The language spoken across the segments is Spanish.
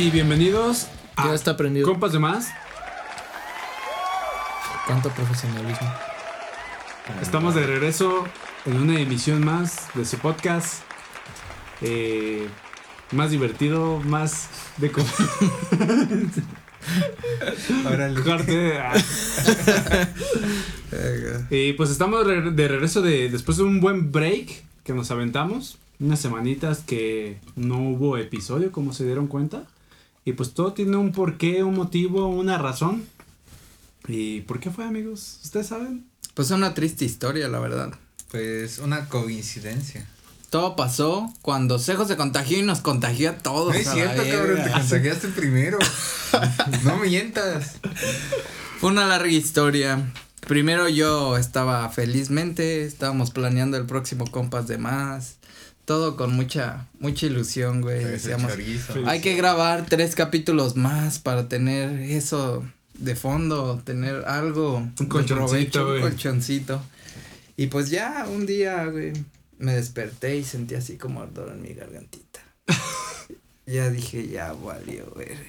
Y bienvenidos Ya a está prendido. Compas de Más. Cuánto profesionalismo. Estamos de regreso en una emisión más de su podcast. Eh, más divertido, más de. Y pues estamos de regreso de después de un buen break que nos aventamos. Unas semanitas que no hubo episodio, como se dieron cuenta. Y pues todo tiene un porqué, un motivo, una razón. ¿Y por qué fue, amigos? ¿Ustedes saben? Pues una triste historia, la verdad. Pues una coincidencia. Todo pasó cuando Cejo se contagió y nos contagió a todos. No es cierto, cabrón, te contagiaste primero. no mientas. Fue una larga historia. Primero yo estaba felizmente, estábamos planeando el próximo compas de más. Todo con mucha, mucha ilusión, güey. Decíamos, hay que grabar tres capítulos más para tener eso de fondo, tener algo. Un colchoncito, provecho, güey. Un colchoncito. Y pues ya un día, güey, me desperté y sentí así como ardor en mi gargantita. ya dije, ya valió, verga.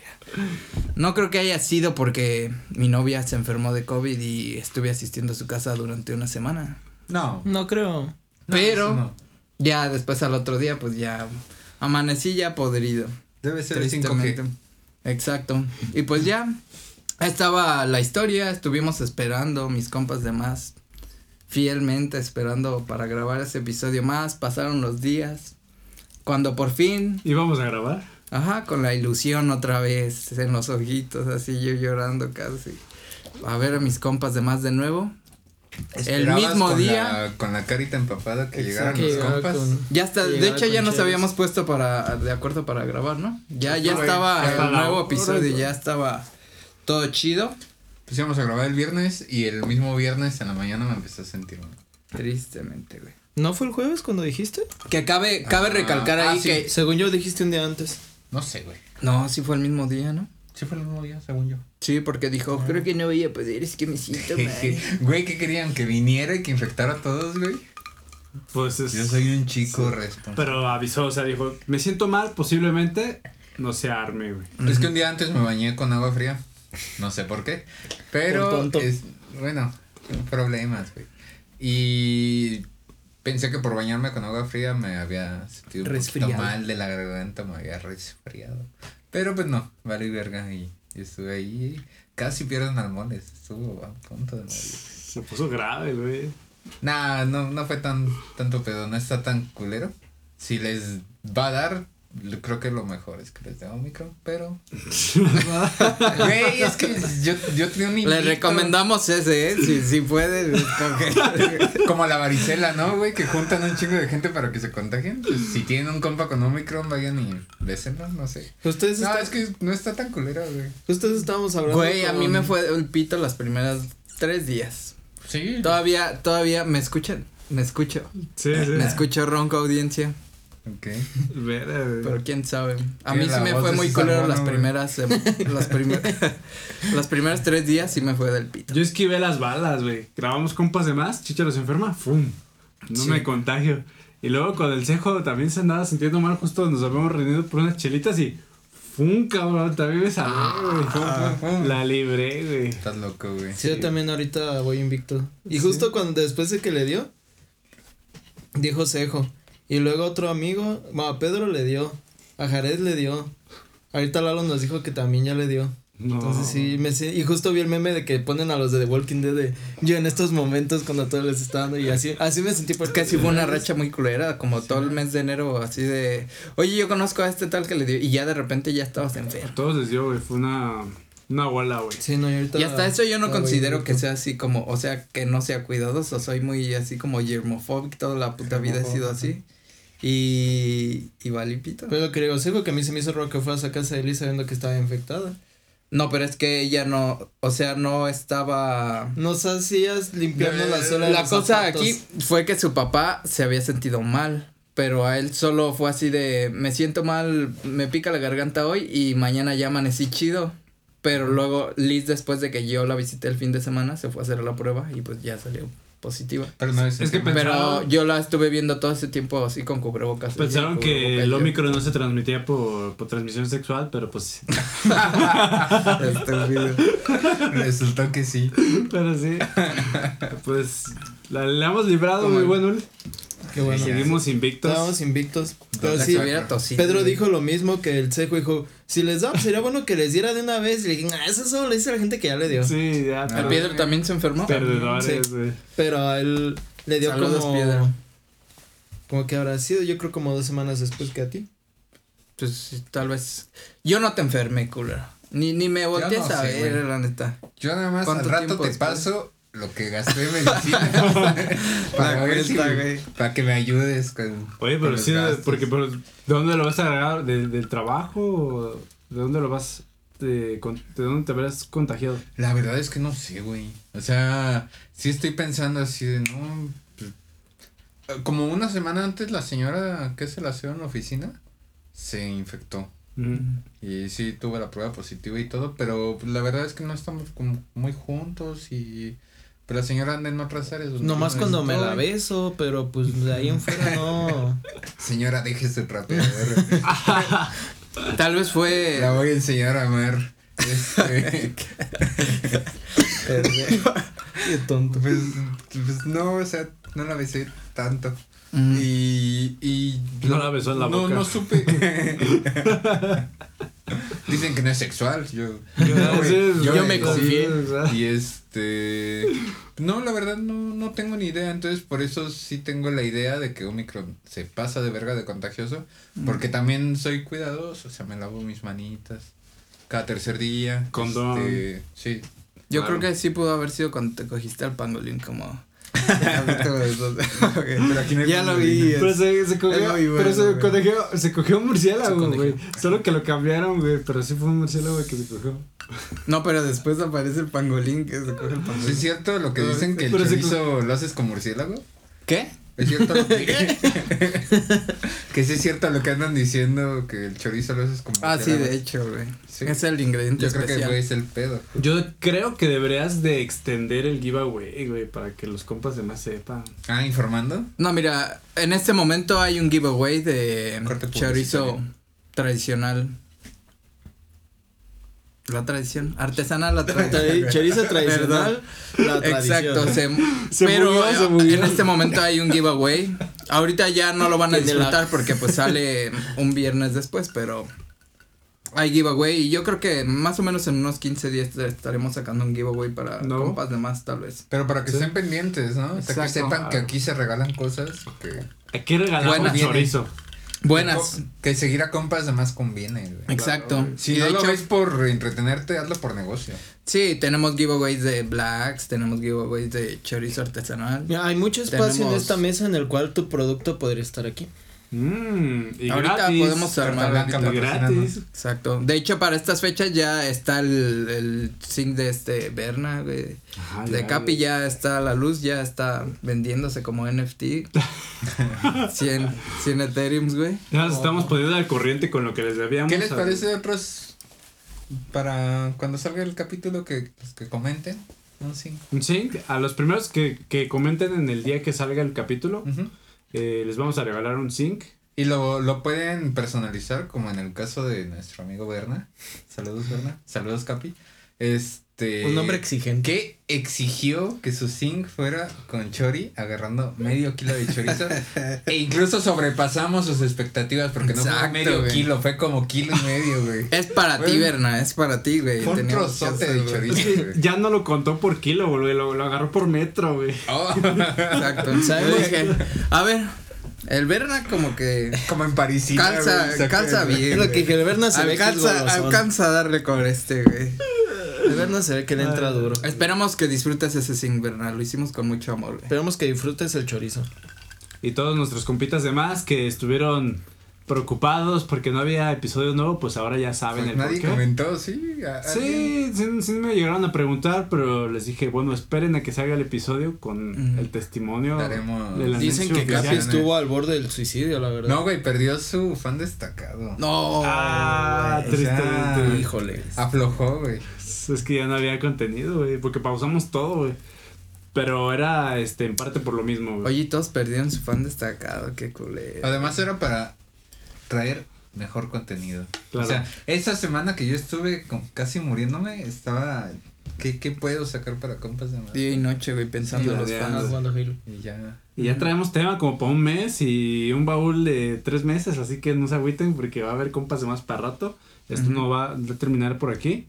No creo que haya sido porque mi novia se enfermó de COVID y estuve asistiendo a su casa durante una semana. No. No creo. Pero- no. Ya después al otro día, pues ya amanecí ya podrido. Debe ser el Tristemente. 5G. Exacto. Y pues ya estaba la historia, estuvimos esperando, mis compas de más, fielmente esperando para grabar ese episodio más, pasaron los días. Cuando por fin, ¿Íbamos a grabar? ajá, con la ilusión otra vez en los ojitos, así yo llorando casi. A ver a mis compas de más de nuevo. Esperabas mismo con día- la- con la carita empapada que llegaran Que los compas. con- Ya está, de hecho ya nos habíamos puesto para, de acuerdo para grabar, ¿no? Ya, ya estaba ya el nuevo episodio, ya estaba todo chido. Pues íbamos a grabar el viernes y el mismo viernes en la mañana me empecé a sentir mal. Tristemente, güey. ¿No fue el jueves cuando dijiste? Que cabe, cabe Ah, recalcar ah, ahí sí. que. Según yo dijiste un día antes. No sé, güey. No, sí fue el mismo día, ¿no? Sí fue el mismo día, según yo. Sí, porque dijo, creo que no voy a poder, es que me siento mal. Güey, ¿qué querían? ¿Que viniera y que infectara a todos, güey? Pues es. Yo soy un chico responsable. Pero avisó, o sea, dijo, me siento mal, posiblemente no se arme, güey. Es que un día antes me bañé con agua fría. No sé por qué. Pero. Es, bueno, problemas, güey. Y. Pensé que por bañarme con agua fría me había sentido un poquito Resfriado. mal de la garganta, me había resfriado. Pero pues no, vale verga y, y estuve ahí. Casi pierden almones, estuvo a punto de morir. Se puso grave, güey. Nah, no, no fue tan tanto pedo, no está tan culero. Si les va a dar, creo que lo mejor es que les dé Omicron, pero. Güey, es que yo, yo tenía un Le recomendamos ese, ¿eh? Si, si puede. Como la varicela, ¿no, güey? Que juntan un chingo de gente para que se contagien. Pues, si tienen un compa con Omicron, vayan y bésenlo, no sé. Ustedes, No, está- es que no está tan culero, güey. ustedes estábamos hablando. Güey, a mí me fue el pito las primeras tres días. Sí. Todavía, todavía, ¿me escuchan? Me escucho. Sí, sí. Me escucho ronco audiencia. Ok. Pero quién sabe. A mí sí me fue muy culero las primeras, sem- las primeras, las primeras tres días sí me fue del pito. Yo esquivé las balas, güey. Grabamos compas de más, Chicharo se enferma, ¡fum! No Sí. me contagio. Y luego con el cejo también se andaba sintiendo mal, justo nos habíamos reunido por unas chelitas y ¡fum, cabrón! También me Ah. güey. La libré, güey. Estás loco, güey. Sí, yo también ahorita voy invicto. Y Sí. justo cuando después de que le dio, dijo Cejo. Y luego otro amigo, bueno, a Pedro le dio, a Jared le dio. Ahorita Lalo nos dijo que también ya le dio. No. Entonces sí, me sé- y justo vi el meme de que ponen a los de The Walking Dead de yo en estos momentos cuando todo les está dando y así, así me sentí Es porque que sí fue una racha muy culera, como todo el mes de enero, así de, oye, yo conozco a este tal que le dio, y ya de repente ya estabas enfermo. todos les dio, güey. Fue una, una bola, güey. Sí, no, y ahorita Y hasta eso yo no considero que sea así como, o sea, que no sea cuidadoso, soy muy así como germofóbico, toda la puta vida he sido así. Y, y valipito. Pero lo que digo, Cejo que a mí se me hizo raro que fueras a casa de Elisa sabiendo que estaba infectada. No, pero es que ella no, o sea, no estaba... Nos hacías limpiando la de La los cosa zapatos. aquí fue que su papá se había sentido mal, pero a él solo fue así de, me siento mal, me pica la garganta hoy y mañana ya amanecí chido. Pero luego Liz, después de que yo la visité el fin de semana, se fue a hacer la prueba y pues ya salió positiva. Pero no es, Es que. Pensaron- Pero yo la estuve viendo todo ese tiempo así con cubrebocas. Pensaron Con que cubrebocas, el yo- Omicron no se transmitía por, por transmisión sexual, pero pues Estúpido. Resultó que sí. Pero sí. Pues la, la hemos librado muy bueno. Qué bueno. Seguimos invictos. Estábamos invictos. Pero sí. Pedro dijo lo mismo que el cejo dijo, si les da, sería bueno que les diera de una vez. Y le dije, ah, eso solo le dice a la gente que ya le dio. Sí, ya. ¿El pero- Pedro también se enfermó? Perdedores, Sí. güey. Pero a él le dio Saludos, como... Piedra. Como que habrá sido, yo creo como dos semanas después que a ti. Pues sí, tal vez. Yo no te enfermé, culero. Ni, ni me voltees no a sé, ver, güey. la neta. Yo nada más al ¿Cuánto rato te después? paso lo que gasté en medicina. para ver si, para que me ayudes con. Oye, con pero los sí, porque pero, ¿de dónde lo vas a agarrar? ¿De- ¿Del trabajo? o ¿De dónde lo vas? De, con- ¿De dónde te habrás contagiado? La verdad es que no sé, güey. O sea, sí estoy pensando así de, no. pues, como una semana antes, la señora que se la hacía en la oficina se infectó. Y sí tuve la prueba positiva y todo, pero pues, la verdad es que no estamos como muy juntos y. Pero la señora anda en otras áreas. Nomás no cuando me la beso, pero pues de ahí en fuera no. Señora, déjese trapear. Tal vez fue. La voy a enseñar a amar. Este, Qué tonto. pues, pues no, o sea, no la besé tanto. Mm. Y, y No la besó en la no, boca. No supe. Dicen que no es sexual. Yo, yo me confié. sí, Y este. No, la verdad no, no tengo ni idea. Entonces, por eso sí tengo la idea de que Omicron se pasa de verga de contagioso. Porque también soy cuidadoso. O sea, me lavo mis manitas cada tercer día. Condón. Este, sí. Yo Claro. creo que sí pudo haber sido cuando te cogiste al pangolín como. Pero aquí no hay ya lo vi. Pero se, se cogió, bueno, pero se cogió, se cogió un murciélago, güey. Solo que lo cambiaron, güey. Pero sí fue un murciélago que se cogió. No, pero después aparece el pangolín que se coge el ¿Sí pangolín. ¿Es cierto lo que dicen que el chorizo lo haces con murciélago? ¿Qué? ¿Es cierto lo que Que sí es cierto lo que andan diciendo que el chorizo lo haces con Ah, sí, de hecho, güey. Sí. Es el ingrediente Yo creo que ese el pedo. Yo creo que deberías de extender el giveaway, güey, para que los compas demás sepan. Ah, informando. No, mira, en este momento hay un giveaway de Corte chorizo tradicional. La tradición, artesanal la tradición. Tra- Chorizo tradicional, la tradición. Exacto, se, Se pero se en este momento hay un giveaway. Ahorita ya no lo van a disfrutar porque pues sale un viernes después, pero hay giveaway y yo creo que más o menos en unos 15 días estaremos sacando un giveaway para No. compas de más tal vez. Pero para que Sí. estén pendientes, ¿no? Sea, que sepan que aquí se regalan cosas que, Aquí regalamos Buena. chorizo. Buenas. que seguir a compas además conviene, güey. Exacto. Si Y no de lo hecho- ves por entretenerte, hazlo por negocio. Sí, tenemos giveaways de blacks, tenemos giveaways de chorizo artesanal. Mira, hay mucho espacio Tenemos- en esta mesa en el cual tu producto podría estar aquí. Mmm, y Ahorita gratis. podemos armar blanca gratis. Exacto. De hecho, para estas fechas ya está el, el zinc de este Berna, güey. Ajá, De ya, Capi güey. ya está la luz, ya está vendiéndose como NFT. 100, 100 Ethereums, güey. Ya nos estamos poniendo al corriente con lo que les debíamos. ¿Qué les a- parece otros para cuando salga el capítulo que, pues, que comenten? Un sí. Un zinc. A los primeros que, que comenten en el día que salga el capítulo. Eh, les vamos a regalar un zinc. Y lo, lo pueden personalizar, como en el caso de nuestro amigo Berna. Saludos, Berna. Saludos, Capi. Este. Un nombre exigente. Que exigió que su zinc fuera con chori, agarrando medio kilo de chorizo. e incluso sobrepasamos sus expectativas, porque no fue medio güey. kilo, fue como kilo y medio, güey. Es para ti. Berna, es para ti, güey. Fue un trozote de chorizo. Güey. ya no lo contó por kilo, güey. Lo, lo agarró por metro, güey. Oh, Exacto. Dije, a ver, el Berna como que como en Parisina. calza, calza bien. Es lo que el Berna se ve que es alcanza, alcanza a darle con este, güey. El Berna se ve que le entra duro. Esperamos que disfrutes ese Berna. Lo hicimos con mucho amor, güey. Esperemos que disfrutes el chorizo. Y todos nuestros compitas de más que estuvieron preocupados porque no había episodio nuevo, pues ahora ya saben Pues el nadie por qué. comentó, sí. Sí, sí, sí me llegaron a preguntar, pero les dije, bueno, esperen a que salga el episodio con Mm. el testimonio Daremos- Dicen que oficial. Capi estuvo al borde del suicidio, la verdad. No, güey, perdió su fan destacado. No. Ah, güey, tristemente. Híjole. Aflojó, güey. Es que ya no había contenido, güey, porque pausamos todo, güey. Pero era este en parte por lo mismo, güey. Oye, y todos perdieron su fan destacado, qué culero. Además era para traer mejor contenido. Claro. O sea, esa semana que yo estuve con- casi muriéndome, estaba... ¿Qué, qué puedo sacar para compas de madre? Día y noche, güey, pensando Sí, en los fans. Y ya... Y ya traemos tema como para un mes y un baúl de tres meses, así que no se agüiten porque va a haber compas de más para rato. Esto Ujú. no va a terminar por aquí.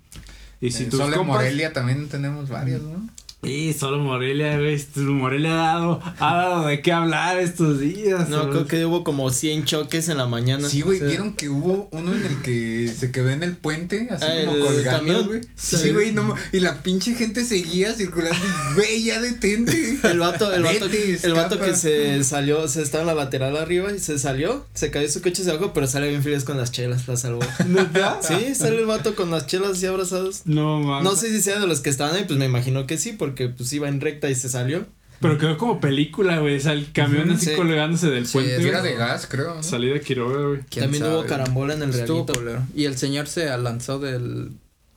Y si tus compas... Morelia también tenemos varios, ¿no? Y solo Morelia, güey. Morelia ha dado, ha dado de qué hablar estos días. No, ¿sabes? creo que hubo como 100 choques en la mañana. Sí, güey, O sea, vieron que hubo uno en el que se quedó en el puente, así Ah, como el colgando, camión. güey. Sí. Güey, no, y la pinche gente seguía circulando, güey, ya detente. El vato, el vato, Vete, el vato que se salió, se estaba en la lateral arriba y se salió, se cayó su coche hacia abajo, pero sale bien feliz con las chelas, la salvó. ¿Neta? Sí, sale el vato con las chelas así abrazados. No, mames. No sé si sea de los que estaban ahí, pues me imagino que sí, porque pues iba en recta y se salió. Pero quedó como película, güey. O sea, el camión así sí. colgándose del Sí, puente. era de gas, creo, ¿no? Salida de Quiroga, güey. ¿Quién También sabe, hubo carambola en el Estuvo realito. Y el señor se lanzó del.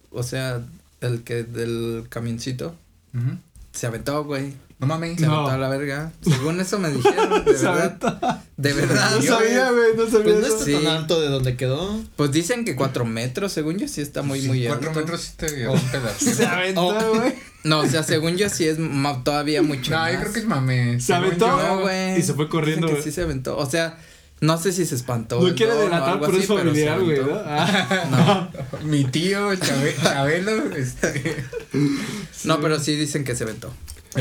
O sea, el que del camioncito. Se aventó, güey. No mames. Se No. aventó a la verga. Según eso me dijeron, de Se verdad. De verdad. No sabía, güey. No sabía Pues no está Sí. tan alto de donde quedó. Pues dicen que cuatro metros, según yo, sí está muy, Sí, muy Cuatro alto. metros sí te rompe la Se pierna. aventó, Oh. güey. No, o sea, según yo sí es todavía mucho No, más. yo creo que es mame. Se aventó. yo- No, güey. Y se fue corriendo, Dicen que güey. sí se aventó. O sea, no sé si se espantó. No quiere delatar, pero es se familiar, güey. ¿no? Ah. Mi tío, Chabe- Chabelo, este. No, pero sí dicen que se aventó.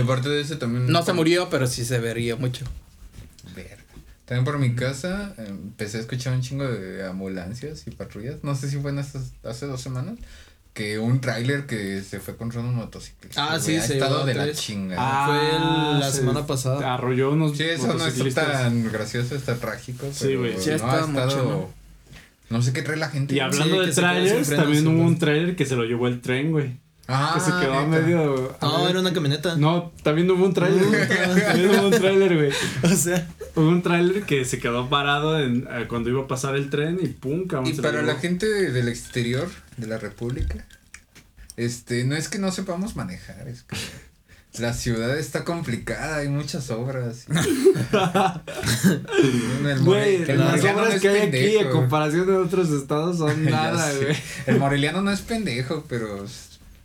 Aparte de ese también. No se murió, pero sí se vería mucho. Verga. También por mi casa empecé a escuchar un chingo de ambulancias y patrullas. No sé si fue en estas, hace dos semanas. Que un tráiler que se fue contra unos motociclistas. Ah, sí, ha se estado de la chinga. Ah, Fue el- la se semana pasada. Arrolló unos sí, eso no está motociclistas. tan gracioso, está trágico. Sí, güey. Sí, no, está mucho, ¿no? sé qué trae la gente. Y hablando Sí, de trailers, también hubo un trailer que se lo llevó el tren, güey. Ah, que se quedó a neta. medio. No, medio- era una camioneta. No, también hubo un trailer. también hubo un trailer, güey. O sea, Hubo un trailer que se quedó parado en, eh, cuando iba a pasar el tren y pum, cabrón. Y se para la gente de- del exterior de la República, este, no es que no sepamos manejar, es que la ciudad está complicada, hay muchas obras. El Güey, las no obras es que hay aquí pendejo. en comparación de otros estados son nada, güey. El moreliano no es pendejo, pero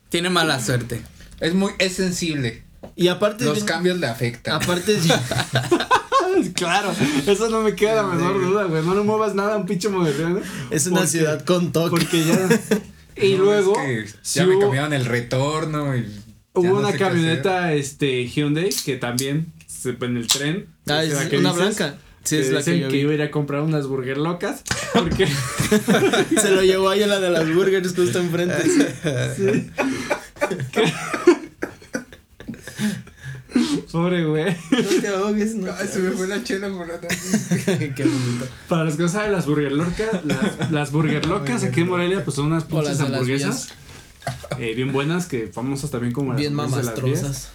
Tiene mala suerte. es muy, es sensible. y aparte. Los cambios le afectan. Aparte, claro, eso no me queda la menor duda, güey. No le muevas nada a un pinche modelo. es una Porque- ciudad con toque. Porque ya. Y No, luego. es que ya me hubo- cambiaron el retorno y Hubo no una camioneta, este, Hyundai, que también se, en el tren. Ah, es que una dices, blanca. Sí, es la que, yo que iba a ir a comprar unas burger locas. Porque se lo llevó ahí a la de las burgers justo enfrente. sí. Pobre güey. No te ahogues, no. Ay, se me fue la chela por la Qué bonito. Para los que no saben, las burger locas, las, las burger locas aquí en Morelia, pues son unas pinches hamburguesas. Eh, bien buenas, que famosas también como bien las, las de las 10.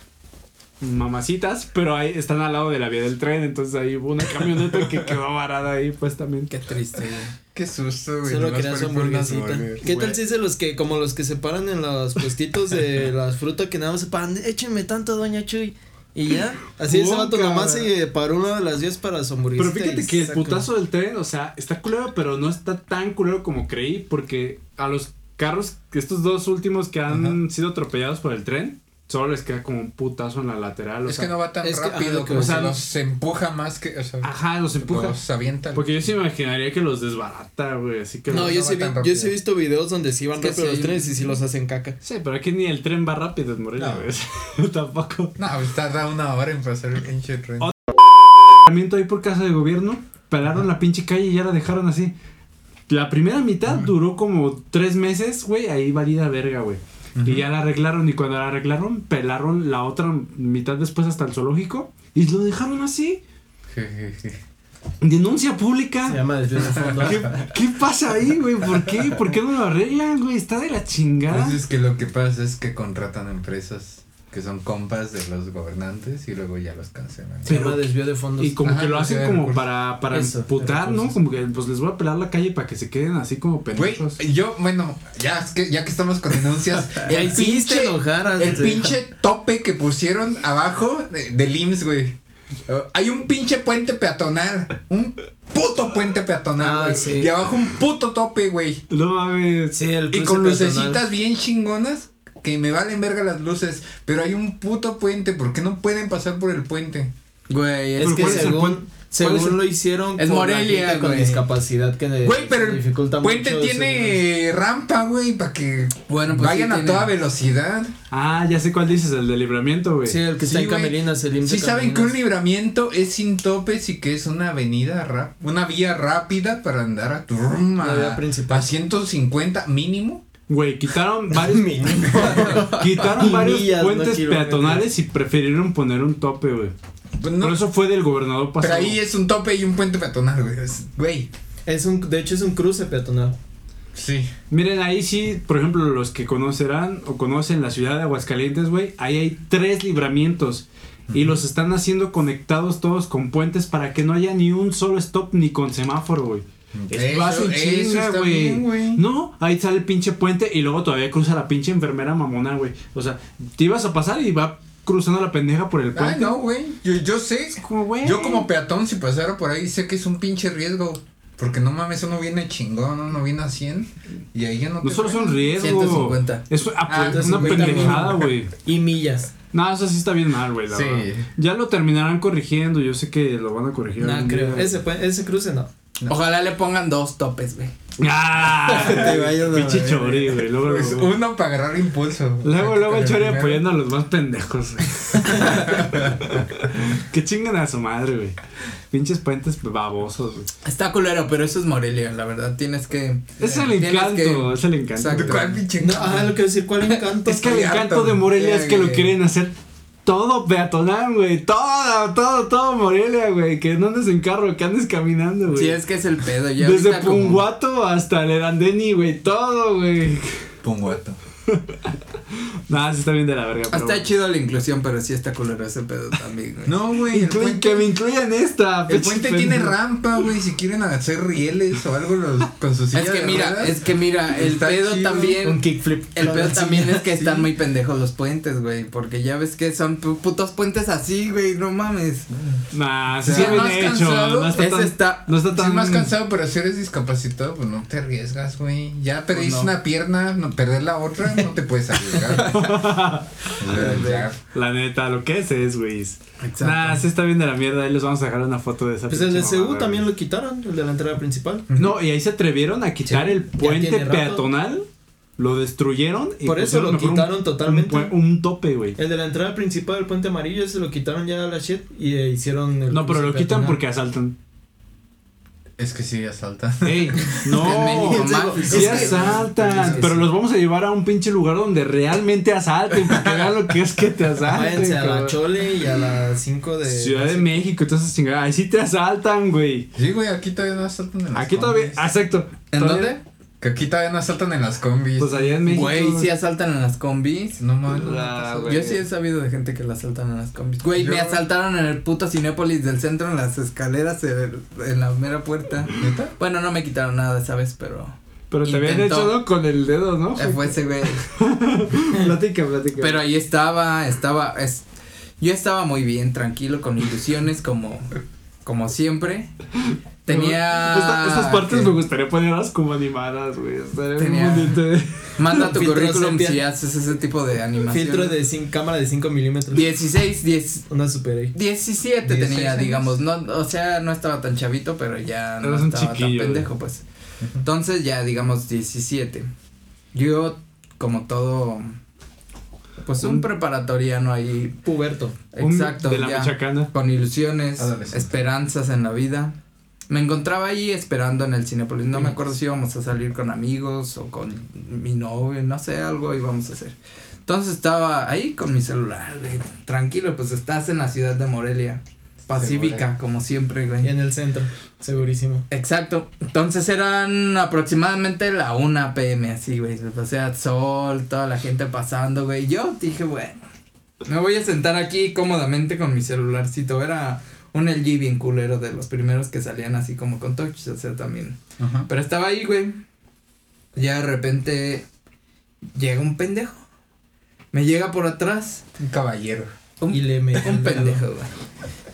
Mamacitas, pero ahí están al lado de la vía del tren, entonces ahí hubo una camioneta que quedó varada ahí, pues también. Qué triste, güey. Qué susto, güey. Solo quería su hamburguesita. ¿Qué tal si es de los que, como los que se paran en los puestitos de las frutas que nada más se paran, échenme tanto, doña Chuy? Y ya, así ese vato nomás se paró una de las vías para su. Pero fíjate que el putazo del tren, o sea, está culero, pero no está tan culero como creí, porque a los carros, estos dos últimos que han sido atropellados por el tren, solo les queda como un putazo en la lateral. O Es sea, que no va tan es que- rápido, ajá, como o se sea, los empuja más que, o sea, Ajá, los empuja. los avienta. Porque yo sí me imaginaría que los desbarata, güey, así que... No, los- yo, no sí vi- yo sí he visto videos donde sí van Es que rápido los sí. trenes y sí los hacen caca. Sí, pero aquí ni el tren va rápido en Morelia, No. güey. Tampoco. No, pues tarda una hora en pasar el pinche tren. Oh. También ahí por casa de gobierno, pelaron la pinche calle y ya la dejaron así. La primera mitad duró como tres meses, güey, ahí valida verga, güey. Y ya la arreglaron y cuando la arreglaron, pelaron la otra mitad después hasta el zoológico y lo dejaron así. Denuncia pública. Se llama desde el fondo. ¿Qué, qué pasa ahí, güey? ¿Por qué? ¿Por qué no lo arreglan, güey? Está de la chingada. Pues es que lo que pasa es que contratan empresas que son compas de los gobernantes y luego ya los cancelan. Se llama desvío de fondos. Y como Ajá, que lo pues, hacen de como recursos. para, para Eso, de emputar, ¿no? Como que pues les voy a pelar la calle para que se queden así como pendejos. yo, bueno, ya es que ya que estamos con denuncias, el pinche, enojar el pinche tope que pusieron abajo de- del IMSS, güey. Hay un pinche puente peatonal, un puto puente peatonal, Ah, sí. Y abajo un puto tope, güey. No mames. Sí, el Y con lucecitas bien chingonas que me valen verga las luces, pero hay un puto puente, ¿por qué no pueden pasar por el puente? Güey, es que ¿cuál es el según, según es el- lo hicieron Es por la Morelia, gente con discapacidad que le- Güey, pero el dificulta puente mucho tiene rampa, güey, para que Bueno, pues vayan sí a tiene. toda velocidad. Ah, ya sé cuál dices, el de libramiento, güey. Sí, el que está en. Camelinas, el Sí saben que un libramiento es sin topes y que es una avenida rap, una vía rápida para andar a turm La vía principal. a 150 mínimo. Güey, quitaron varios, quitaron varios millas, puentes peatonales y prefirieron poner un tope, güey. Pues no, Por eso fue del gobernador pero pasado. ahí es un tope y un puente peatonal, güey. Es- Güey. Es un, de hecho es un cruce peatonal. Sí. Miren, ahí sí, por ejemplo, los que conocerán o conocen la ciudad de Aguascalientes, güey, ahí hay tres libramientos. Y los están haciendo conectados todos con puentes para que no haya ni un solo stop ni con semáforo, güey. Es Eso- vas en eso chinga, güey. No, ahí sale el pinche puente y luego todavía cruza la pinche enfermera mamona, güey. O sea, te ibas a pasar y va cruzando la pendeja por el puente. Ay, no, güey. Yo, yo sé. Como, güey. Yo como peatón, si pasara por ahí, sé que es un pinche riesgo. Porque no mames, uno viene chingón, uno viene a 100. Y ahí ya no No solo son frenan. riesgos. 150. Es ah, Ah, una 150 pendejada, güey. Y millas. No, eso sí está bien mal, güey. la Sí. verdad. Ya lo terminarán corrigiendo. Yo sé que lo van a corregir. No, creo. día. Ese, ese cruce no. Ojalá le pongan dos topes, güey. ¡Ah! Te vayas a Pinche chori, güey. Luego, Pues luego, uno para agarrar impulso. luego, luego el chori apoyando a los más pendejos. que chingan a su madre, güey. Pinches puentes babosos, güey. Está culero, pero eso es Morelia, la verdad. Tienes que. Es el encanto, que- es el encanto. Exacto. ¿De cuál pinche No, ajá, lo que decir, ¿cuál encanto? Es que el encanto de Morelia es que lo Ya, quieren hacer todo peatonal, güey. Todo, todo, todo Morelia, güey. Que no andes en carro, que andes caminando, güey. Sí, es que es el pedo. Ya Desde como- Punguato hasta el Erandeni, güey. Todo, güey. Punguato. Nah, sí está bien de la verga. pero- Está chido la inclusión, pero sí está culero ese pedo también, güey. No, güey. Puente, que me incluyan esta. el puente pendejo. tiene rampa, güey. Si quieren hacer rieles o algo los, con sus Es que mira, es que mira, el pedo chido. Un también. kickflip. El pedo también es que Sí. están muy pendejos los puentes, güey. Porque ya ves que son pu- putos puentes así, güey. No mames. Nah, sí Sí, está bien más hecho. cansado, No está Ese tan. está. No está Si tan. más cansado, pero si eres discapacitado, pues no te arriesgas, güey. Ya perdiste Pues no. una pierna, no perder la otra, no te puedes arriesgar. La neta, lo que es es, güey. Exacto. Nah, sí está bien de la mierda. Ahí les vamos a dejar una foto de esa. Pues el de mamada, también lo quitaron, el de la entrada principal. No, y ahí se atrevieron a quitar Sí, el puente peatonal. Lo destruyeron. Y Por eso lo un- quitaron totalmente. Un, un tope, güey. El de la entrada principal del puente amarillo, ese lo quitaron ya a la shit y eh, hicieron el No, pero lo quitan peatonal. porque asaltan. Es que sí, asalta. Ey, no. Sí Es que- asaltan, es que pero sí. los vamos a llevar a un pinche lugar donde realmente asalten, para que vean lo que es que te asalten. Váyanse a la. Chole y a la 5 de Ciudad de México, entonces chingada, ahí sí te asaltan, güey. Sí, güey, aquí todavía no asaltan en las Aquí todavía, ah, exacto. ¿En Todavía- dónde? Que aquí todavía no asaltan en las combis. Pues allá en México. Güey, sí asaltan en las combis. no mames. Yo sí he sabido de gente que la asaltan en las combis. Güey, Yo- me asaltaron en el puto Cinépolis del centro en las escaleras en, en la mera puerta. ¿Neta? Bueno, no me quitaron nada esa vez, pero. Pero te habían ¿no? con el dedo, ¿no? eh, fue ese güey. platica, platica. Pero ahí estaba, estaba, es, yo estaba muy bien, tranquilo, con ilusiones como, como siempre. Tenía. Esta- estas partes que- me gustaría ponerlas como animadas, güey. Estaría bien Tenía- bonito. Manda tu currículum si haces ese tipo de animación. Filtro de cin- cámara de 5 milímetros. 16, 10, Una super ahí. 17 16 tenía, años. digamos, no, o sea, no estaba tan chavito, pero ya no Eras un estaba chiquillo, tan pendejo, pues. Entonces ya, digamos, 17. Yo, como todo, pues un Un- preparatoriano ahí, Puberto. Exacto, De la ya, con ilusiones, esperanzas en la vida. Me encontraba ahí esperando en el Cinepolis, no me acuerdo si íbamos a salir con amigos o con mi novio, no sé, algo íbamos a hacer. Entonces estaba ahí con mi celular, güey, tranquilo, pues estás en la ciudad de Morelia, pacífica, Morelia. como siempre, Y güey. en el centro. Segurísimo. Exacto, entonces eran aproximadamente la 1 pm, así, güey, o sea, sol, toda la gente pasando, güey. Yo dije, bueno, Me voy a sentar aquí cómodamente con mi celularcito. Era un LG bien culero de los primeros que salían así como con touch, o sea, también. Ajá. Pero estaba ahí, güey. Ya de repente llega un pendejo. Me llega por atrás. Un caballero. Un, Y le metió un pendejo, güey.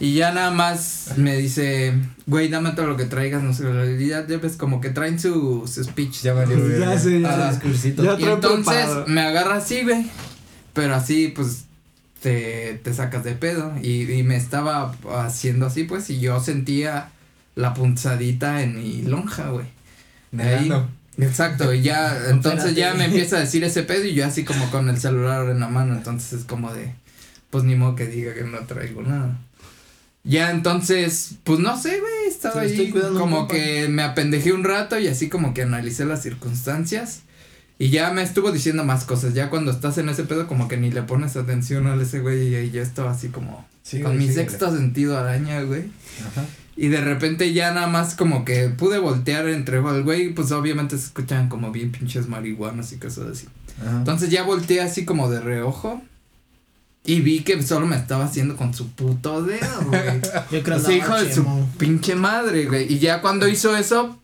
Y ya nada más me dice, güey, dame todo lo que traigas, no sé, y ya, ya ves como que traen su, su speech. Ya valió. Ya ya. discursito. Ya Y entonces preparado. me agarra así, güey. Pero así, pues, te, te sacas de pedo. Y, y me estaba haciendo así, pues, y yo sentía la punzadita en mi lonja, güey. Ahí. Negando. Exacto, y ya, entonces ya me empieza a decir ese pedo y yo así como con el celular en la mano, entonces es como de, pues ni modo que diga que no traigo nada. Ya entonces, pues no sé, güey, estaba ahí como que me apendejé un rato y así como que analicé las circunstancias y ya me estuvo diciendo más cosas, ya cuando estás en ese pedo como que ni le pones atención a ese güey y ya estaba así como Sí, con güey, mi sexto sentido araña, güey. Ajá. Y de repente ya nada más como que pude voltear entre el güey, pues obviamente se escuchan como bien pinches marihuanas y cosas así. Ajá. Entonces ya volteé así como de reojo y vi que solo me estaba haciendo con su puto dedo, güey. Yo creo O sea, hijo de su pinche madre, güey. Y ya cuando hizo eso,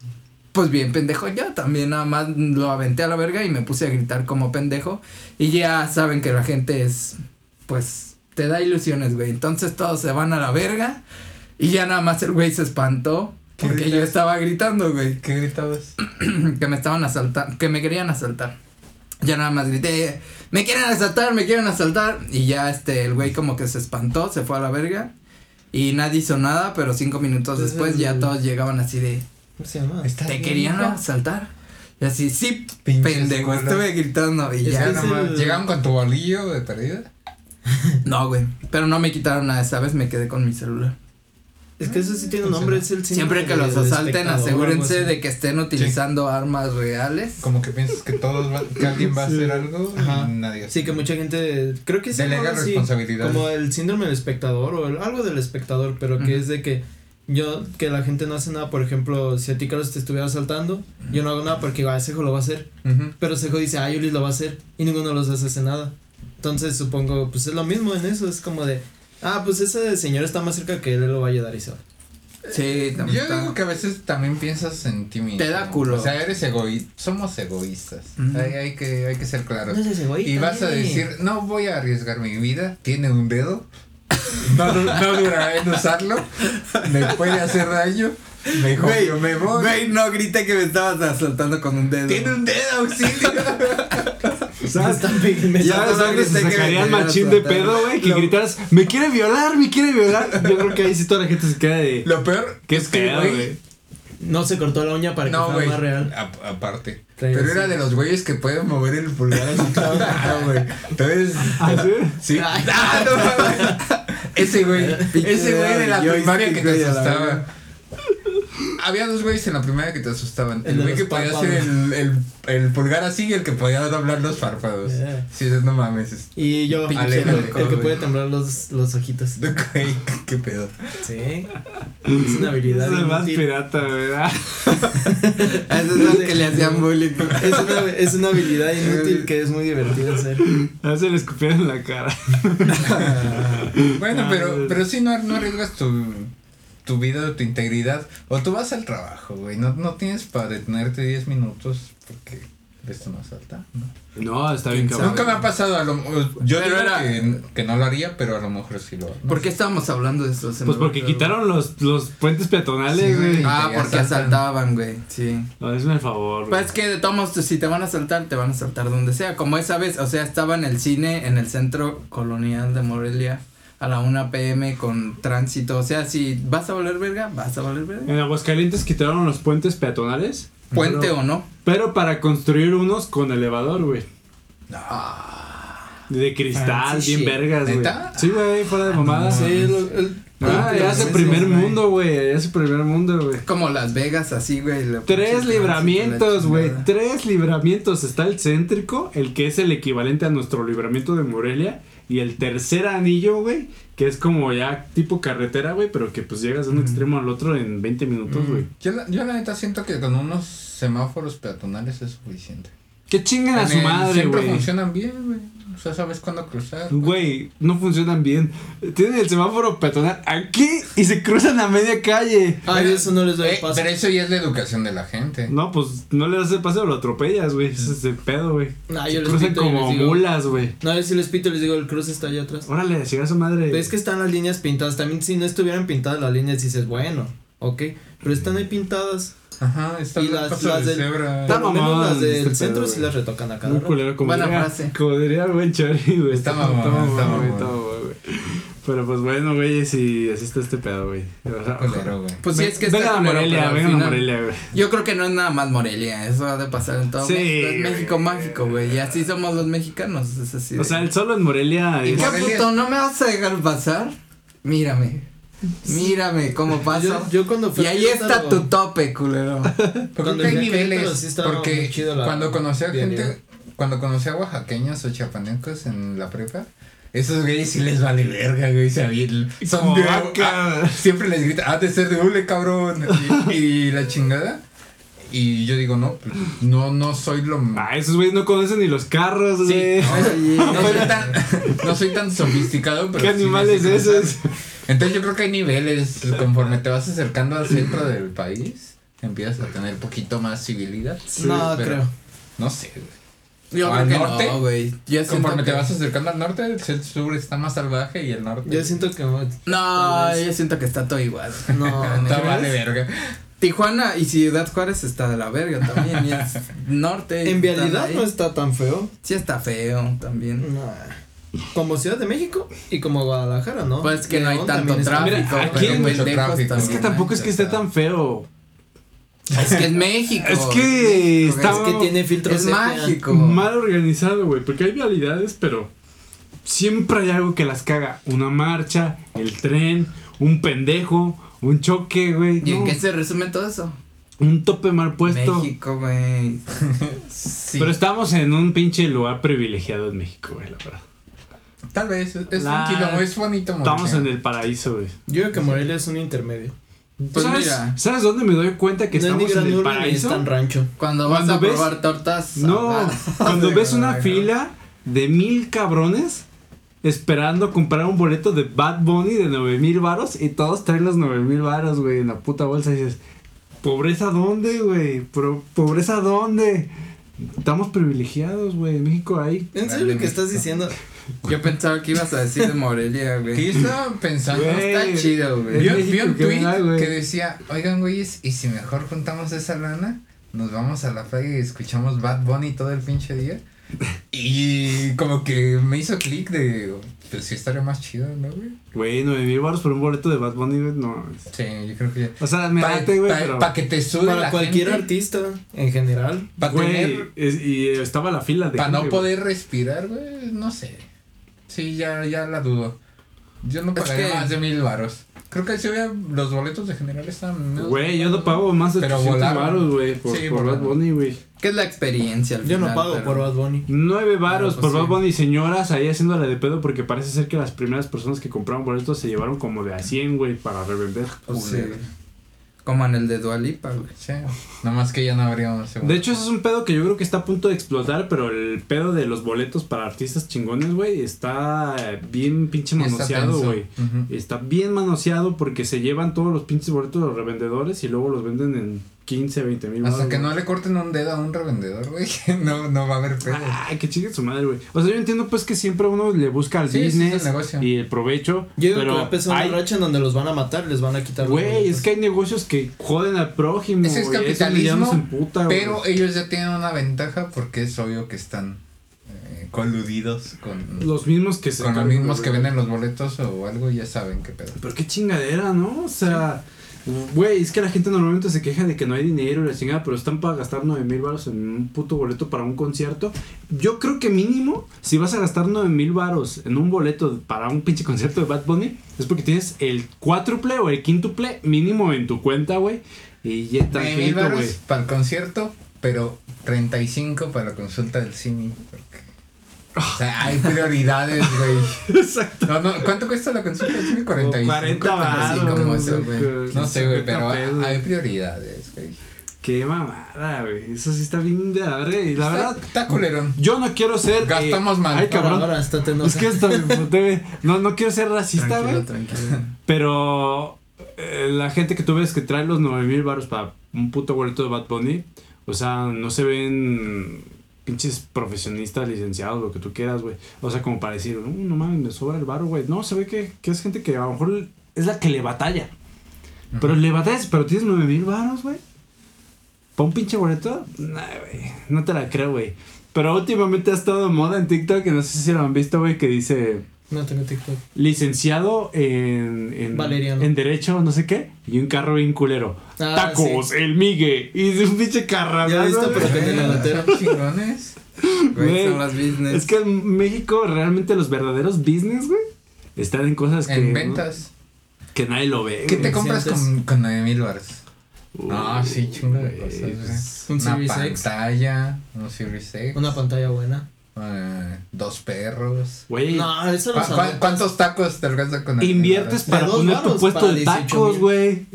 pues bien pendejo yo también nada más lo aventé a la verga y me puse a gritar como pendejo. Y ya saben que la gente es, pues, te da ilusiones, güey. Entonces todos se van a la verga y ya nada más el güey se espantó. ¿Qué Porque yo estaba gritando, güey. ¿Qué gritabas? que me estaban asaltando, que me querían asaltar. Ya nada más grité, me quieren asaltar, me quieren asaltar. Y ya este, el güey como que se espantó, se fue a la verga. Y nadie hizo nada, pero cinco minutos después ya todos llegaban así de, ¿Cómo se llama? ¿Estás ¿te bien, querían hija? asaltar? Y así, sí, Pinche pendejo, escuela. estuve gritando y Es ya. es nomás. el- ¿Llegaron con tu bolillo de perdida? No, güey, pero no me quitaron nada esa vez, me quedé con mi celular. Es que eso sí tiene un nombre, es el Siempre síndrome que los asalten, algo asegúrense de que estén utilizando armas reales. Como que piensas que todos va- que alguien va a hacer algo Ajá. y nadie Sí, que mucha gente, creo que sí. Delega algo así, responsabilidad. Como el síndrome del espectador o el- algo del espectador, pero que es de que yo, que la gente no hace nada, por ejemplo, si a ti Carlos te estuviera asaltando, yo no hago nada porque ah, Sejo lo va a hacer, Ujú. pero Sejo dice, ah, Yulis lo va a hacer, y ninguno de los dos hace nada. Entonces supongo, pues es lo mismo en eso, es como de, ah, pues ese señor está más cerca que él, él lo va a ayudar y se va. Sí, también Yo está. digo que a veces también piensas en ti mismo. Te da culo. O sea, eres egoísta. Somos egoístas. Hay, hay que, hay que ser claros. ese güey, Y vas a decir, no voy a arriesgar mi vida. Tiene un dedo. No, no durará en usarlo. Me puede hacer daño. Mejor Güey, yo me voy. No grité que me estabas asaltando con un dedo. Tiene un dedo, auxilio. Me me ya sabes que se grité que sacarían me machín de pedo, güey, que Lo- gritaras, me quiere violar, me quiere violar. Yo creo que ahí sí toda la gente se queda de, Lo peor qué es que, güey. No se cortó la uña para que No, fuera más real. a- aparte. Pero así. era de los güeyes que pueden mover el pulgar así raro, güey. Entonces. ¿Ah, sí? Ah, no mames. Ese güey. Ese güey de la primaria que te asustaba. Había dos güeyes en la primaria que te asustaban. El güey que podía párpados. hacer el, el, el pulgar así y el que podía doblar los párpados. Yeah. Sí, no mames. es- Y yo, Pinche el, el que puede temblar los, los ojitos. Güey, qué pedo. Sí. Es una habilidad. Es el más pirata, ¿verdad? Eso es lo que le hacían bullying. Es una, es una habilidad inútil que es muy divertida hacer. A se le escupieron en la cara. Bueno, Ah, pero, pero sí no, no arriesgas tu, tu vida o tu integridad. O tú vas al trabajo, güey. No, no tienes para detenerte 10 minutos porque esto no salta. ¿no? No, está bien cabrón. Nunca me ha pasado. A lo, yo Pero digo era- que, que no lo haría, pero a lo mejor sí lo hago. ¿Por qué estábamos hablando de esto? Pues porque olvidó. quitaron los, los puentes peatonales, Sí, güey. Ah, porque asaltan. asaltaban, güey. Sí. No, hazme el favor, Pues güey. es que de todos modos, si te van a asaltar, te van a asaltar donde sea. Como esa vez, o sea, estaba en el cine, en el centro colonial de Morelia, a la 1 pm con tránsito. O sea, si vas a valer verga, vas a valer verga. En Aguascalientes quitaron los puentes peatonales. Puente pero- o no. Pero para construir unos con elevador, güey. No. De cristal, bien vergas, güey. Sí, güey, fuera de mamada. Sí, lo- el- Ah, ya es el primer mundo, güey. Ya es el primer mundo, güey. Como Las Vegas, así, güey. Tres libramientos, güey. Tres libramientos. Está el céntrico, el que es el equivalente a nuestro libramiento de Morelia. Y el tercer anillo, güey, que es como ya tipo carretera, güey, pero que pues llegas de un extremo al otro en 20 minutos, güey. Yo la, yo la neta siento que con unos semáforos peatonales es suficiente. Que chinguen a su madre, güey. funcionan bien, güey. O sea, sabes cuándo cruzar. Güey, no funcionan bien. Tienen el semáforo peatonal aquí y se cruzan a media calle. Ay, eso no les doy Eh, paso. pero eso ya es la educación de la gente. No, pues no le das el paseo, lo atropellas, güey. Ese es el pedo, güey. Nah, Se yo les cruzan pito como les digo- mulas, güey. No, yo sí les pito y les digo, el cruce está allá atrás. Órale, siga a su madre. Ves que están las líneas pintadas. También si no estuvieran pintadas las líneas dices, bueno, ok. Pero están ahí pintadas. Ajá, está Y el las- las de del- cebra. Está Por lo menos mamón las este del pedo, centro sí las retocan a cada Muy rato. culero, como Buena diría, frase. como diría el buen Chori, güey. Está mamón, está mamón. está mamón, güey. Pero pues bueno, güey, sí, así está este pedo, güey. Culero, güey. Pues sí, es que está vengan a culero, Morelia, vengan a Morelia, güey. Yo creo que no es nada más Morelia, eso ha de pasar en todo Sí, México. Es México mágico, güey. Y así somos los mexicanos. Es así. O sea, el solo en Morelia ¿Y es... qué puto? ¿No me vas a dejar pasar? Mírame. Mírame cómo paso. Yo, yo cuando fui y ahí está tu tope, culero. Pero creo Cuando que hay niveles. sí porque muy chido la cuando conocí a gente, cuando conocí a oaxaqueños o chiapanecos en la prepa, esos güeyes sí les vale verga, güey. Son de. vaca. ah, siempre les grita, ah, de ser de hule, cabrón. Y, y la chingada. Y yo digo, no, pues, no, no soy lo. Ah, esos güeyes no conocen ni los carros, Sí, güey. Oye, no, soy tan, no soy tan sofisticado, pero. ¿Qué sí animales esos? Entonces yo creo que hay niveles. Conforme te vas acercando al centro del país, empiezas a tener poquito más civilidad. No, Pero- creo. No sé, güey. Yo ¿O creo al que norte? no, güey. Conforme te que- vas acercando al norte, el sur está más salvaje y el norte. Yo siento que no. No, yo siento que está todo igual. No, Está ¿no vale verga. Tijuana y Ciudad Juárez está de la verga también. Y es norte. En ahí. no está tan feo. Sí está feo también. Nah. Como Ciudad de México y como Guadalajara, ¿no? Pues que no hay tanto tráfico. Mira, pero aquí- pendejos mucho tráfico. también Es que hay. tampoco es que esté tan feo. Es que es México. Es que está- Es que tiene filtros Es sepia. mágico. Mal organizado, güey. Porque hay vialidades, pero siempre hay algo que las caga. Una marcha, el tren, un pendejo, un choque, güey. ¿Y en qué se resume todo eso? Un tope mal puesto. México, güey. Sí. Pero estamos en un pinche lugar privilegiado en México, güey, la verdad. Tal vez, es, La- tranquilo, es bonito. Estamos Morelia. en el paraíso, güey. Yo creo que Morelia es un intermedio. Pues ¿Sabes, mira, ¿Sabes dónde me doy cuenta que estamos en el granullo ni es paraíso? tan rancho. cuando vas Cuando a ves- probar tortas. No, ahogadas. cuando ves una fila de mil cabrones esperando comprar un boleto de Bad Bunny de nueve mil varos y todos traen los nueve mil varos, güey, en la puta bolsa y dices, ¿pobreza dónde, güey? Pro- ¿Pobreza dónde? Estamos privilegiados, güey, en México hay... ¿En serio lo que estás diciendo? Yo pensaba que ibas a decir de Morelia, Que güey. yo estaba pensando. Güey. Está chido, güey. Vi, un tweet que decía, oigan güeyes, y si mejor juntamos esa lana, nos vamos a la playa y escuchamos Bad Bunny todo el pinche día. Y como que me hizo clic de, pues sí estaría más chido, ¿no, güey? Güey, nueve mil varos por un boleto de Bad Bunny, güey, no. Sí, yo creo que ya. O sea, me Para güey, pero... que te sude Para la cualquier gente, artista en general. Para Güey, tener, es- y estaba la fila de... para no poder respirar, güey, no sé. Sí, ya, ya la dudo. Yo no Es pagaría que- más de mil varos. Creo que si hubiera, los boletos de general menos Güey, yo no pago más de Pero 800 volaron. varos, güey, por, Sí, por Bad. Bunny, güey. ¿Qué es la experiencia al Yo no final, pago pero- por Bad Bunny. Nueve varos Ah, pues por Bad. Bunny, señoras ahí haciéndole de pedo porque parece ser que las primeras personas que compraron boletos se llevaron como de a 100, güey, para revender. Pues sí. Como en el de Dualipa, güey. Sí, nomás que ya no habría un segundo. De hecho, eso es un pedo que yo creo que está a punto de explotar, pero el pedo de los boletos para artistas chingones, güey, está bien pinche está manoseado, güey. Está bien manoseado porque se llevan todos los pinches boletos de los revendedores y luego los venden en 15, 20 mil Hasta que güey. no le corten un dedo a un revendedor, güey, no, no va a haber pedo. Ay, que chingue su madre, güey. O sea, yo entiendo pues que siempre uno le busca al Sí, ese es el business y el provecho. Yo digo que pero va a empezar hay- una racha en donde los van a matar, les van a quitar. Güey, es que hay negocios que joden al prójimo. Ese es güey, eso ya capitalismo, güey. Pero ellos ya tienen una ventaja porque es obvio que están eh, coludidos con, Los mismos que se. con los mismos que venden los boletos o algo, ya saben qué pedo. Pero qué chingadera, ¿no? O sea, güey, es que la gente normalmente se queja de que no hay dinero y la chingada, pero están para gastar 9 mil baros en un puto boleto para un concierto. Yo creo que mínimo, si vas a gastar 9 mil baros en un boleto para un pinche concierto de Bad Bunny, es porque tienes el cuádruple o el quíntuple mínimo en tu cuenta, güey. Y ya está, mil güey. para el concierto, pero 35 para la consulta del cine. Porque, o sea, hay prioridades, güey. Exacto. No, no, ¿Cuánto cuesta la consulta del cine? 45. 40 así varos. como eso, güey. No sé, güey, pero 50 pesos. hay prioridades, güey. Qué mamada, güey. Eso sí está bien de la verga. Y la Está- verdad, Está culerón. yo no quiero ser. eh, Gastamos mal. Ay, cabrón. Ahora, está te Es que esto. No, no quiero ser racista, Tranquilo, güey. tranquilo. Pero eh, la gente que tú ves que trae los 9000 baros para un puto boleto de Bad Bunny, o sea, no se ven pinches profesionistas, licenciados, lo que tú quieras, güey. O sea, como para decir, no, no mames, me sobra el baro, güey. No, se ve que, que es gente que a lo mejor es la que le batalla. Pero le batallas, pero tienes 9000 baros, güey. ¿Para un pinche boleto? Nah, güey. No te la creo, güey. Pero últimamente ha estado de moda en TikTok, que no sé si lo han visto, güey, que dice No tengo TikTok. licenciado en, en, Valeriano. en derecho, no sé qué, y un carro bien culero. Ah, Tacos, el migue, y de un pinche carro. Ya visto, pero que en el alatero. Están chingones. Güey, Güey, son las business. Es que en México realmente los verdaderos business, güey, están en cosas que, En ventas. que nadie lo ve. ¿Qué güey. te compras con, con 9 mil baros? Uy, No, sí, chingo de güey, cosas, güey. pues, Un Una Series X. pantalla, un Series X, Una pantalla buena. Eh, dos perros. Güey, No, eso ¿Cu- lo cu-. ¿Cuántos tacos te alcanza con el inviertes para dos poner tu puesto de 18,000. tacos, güey.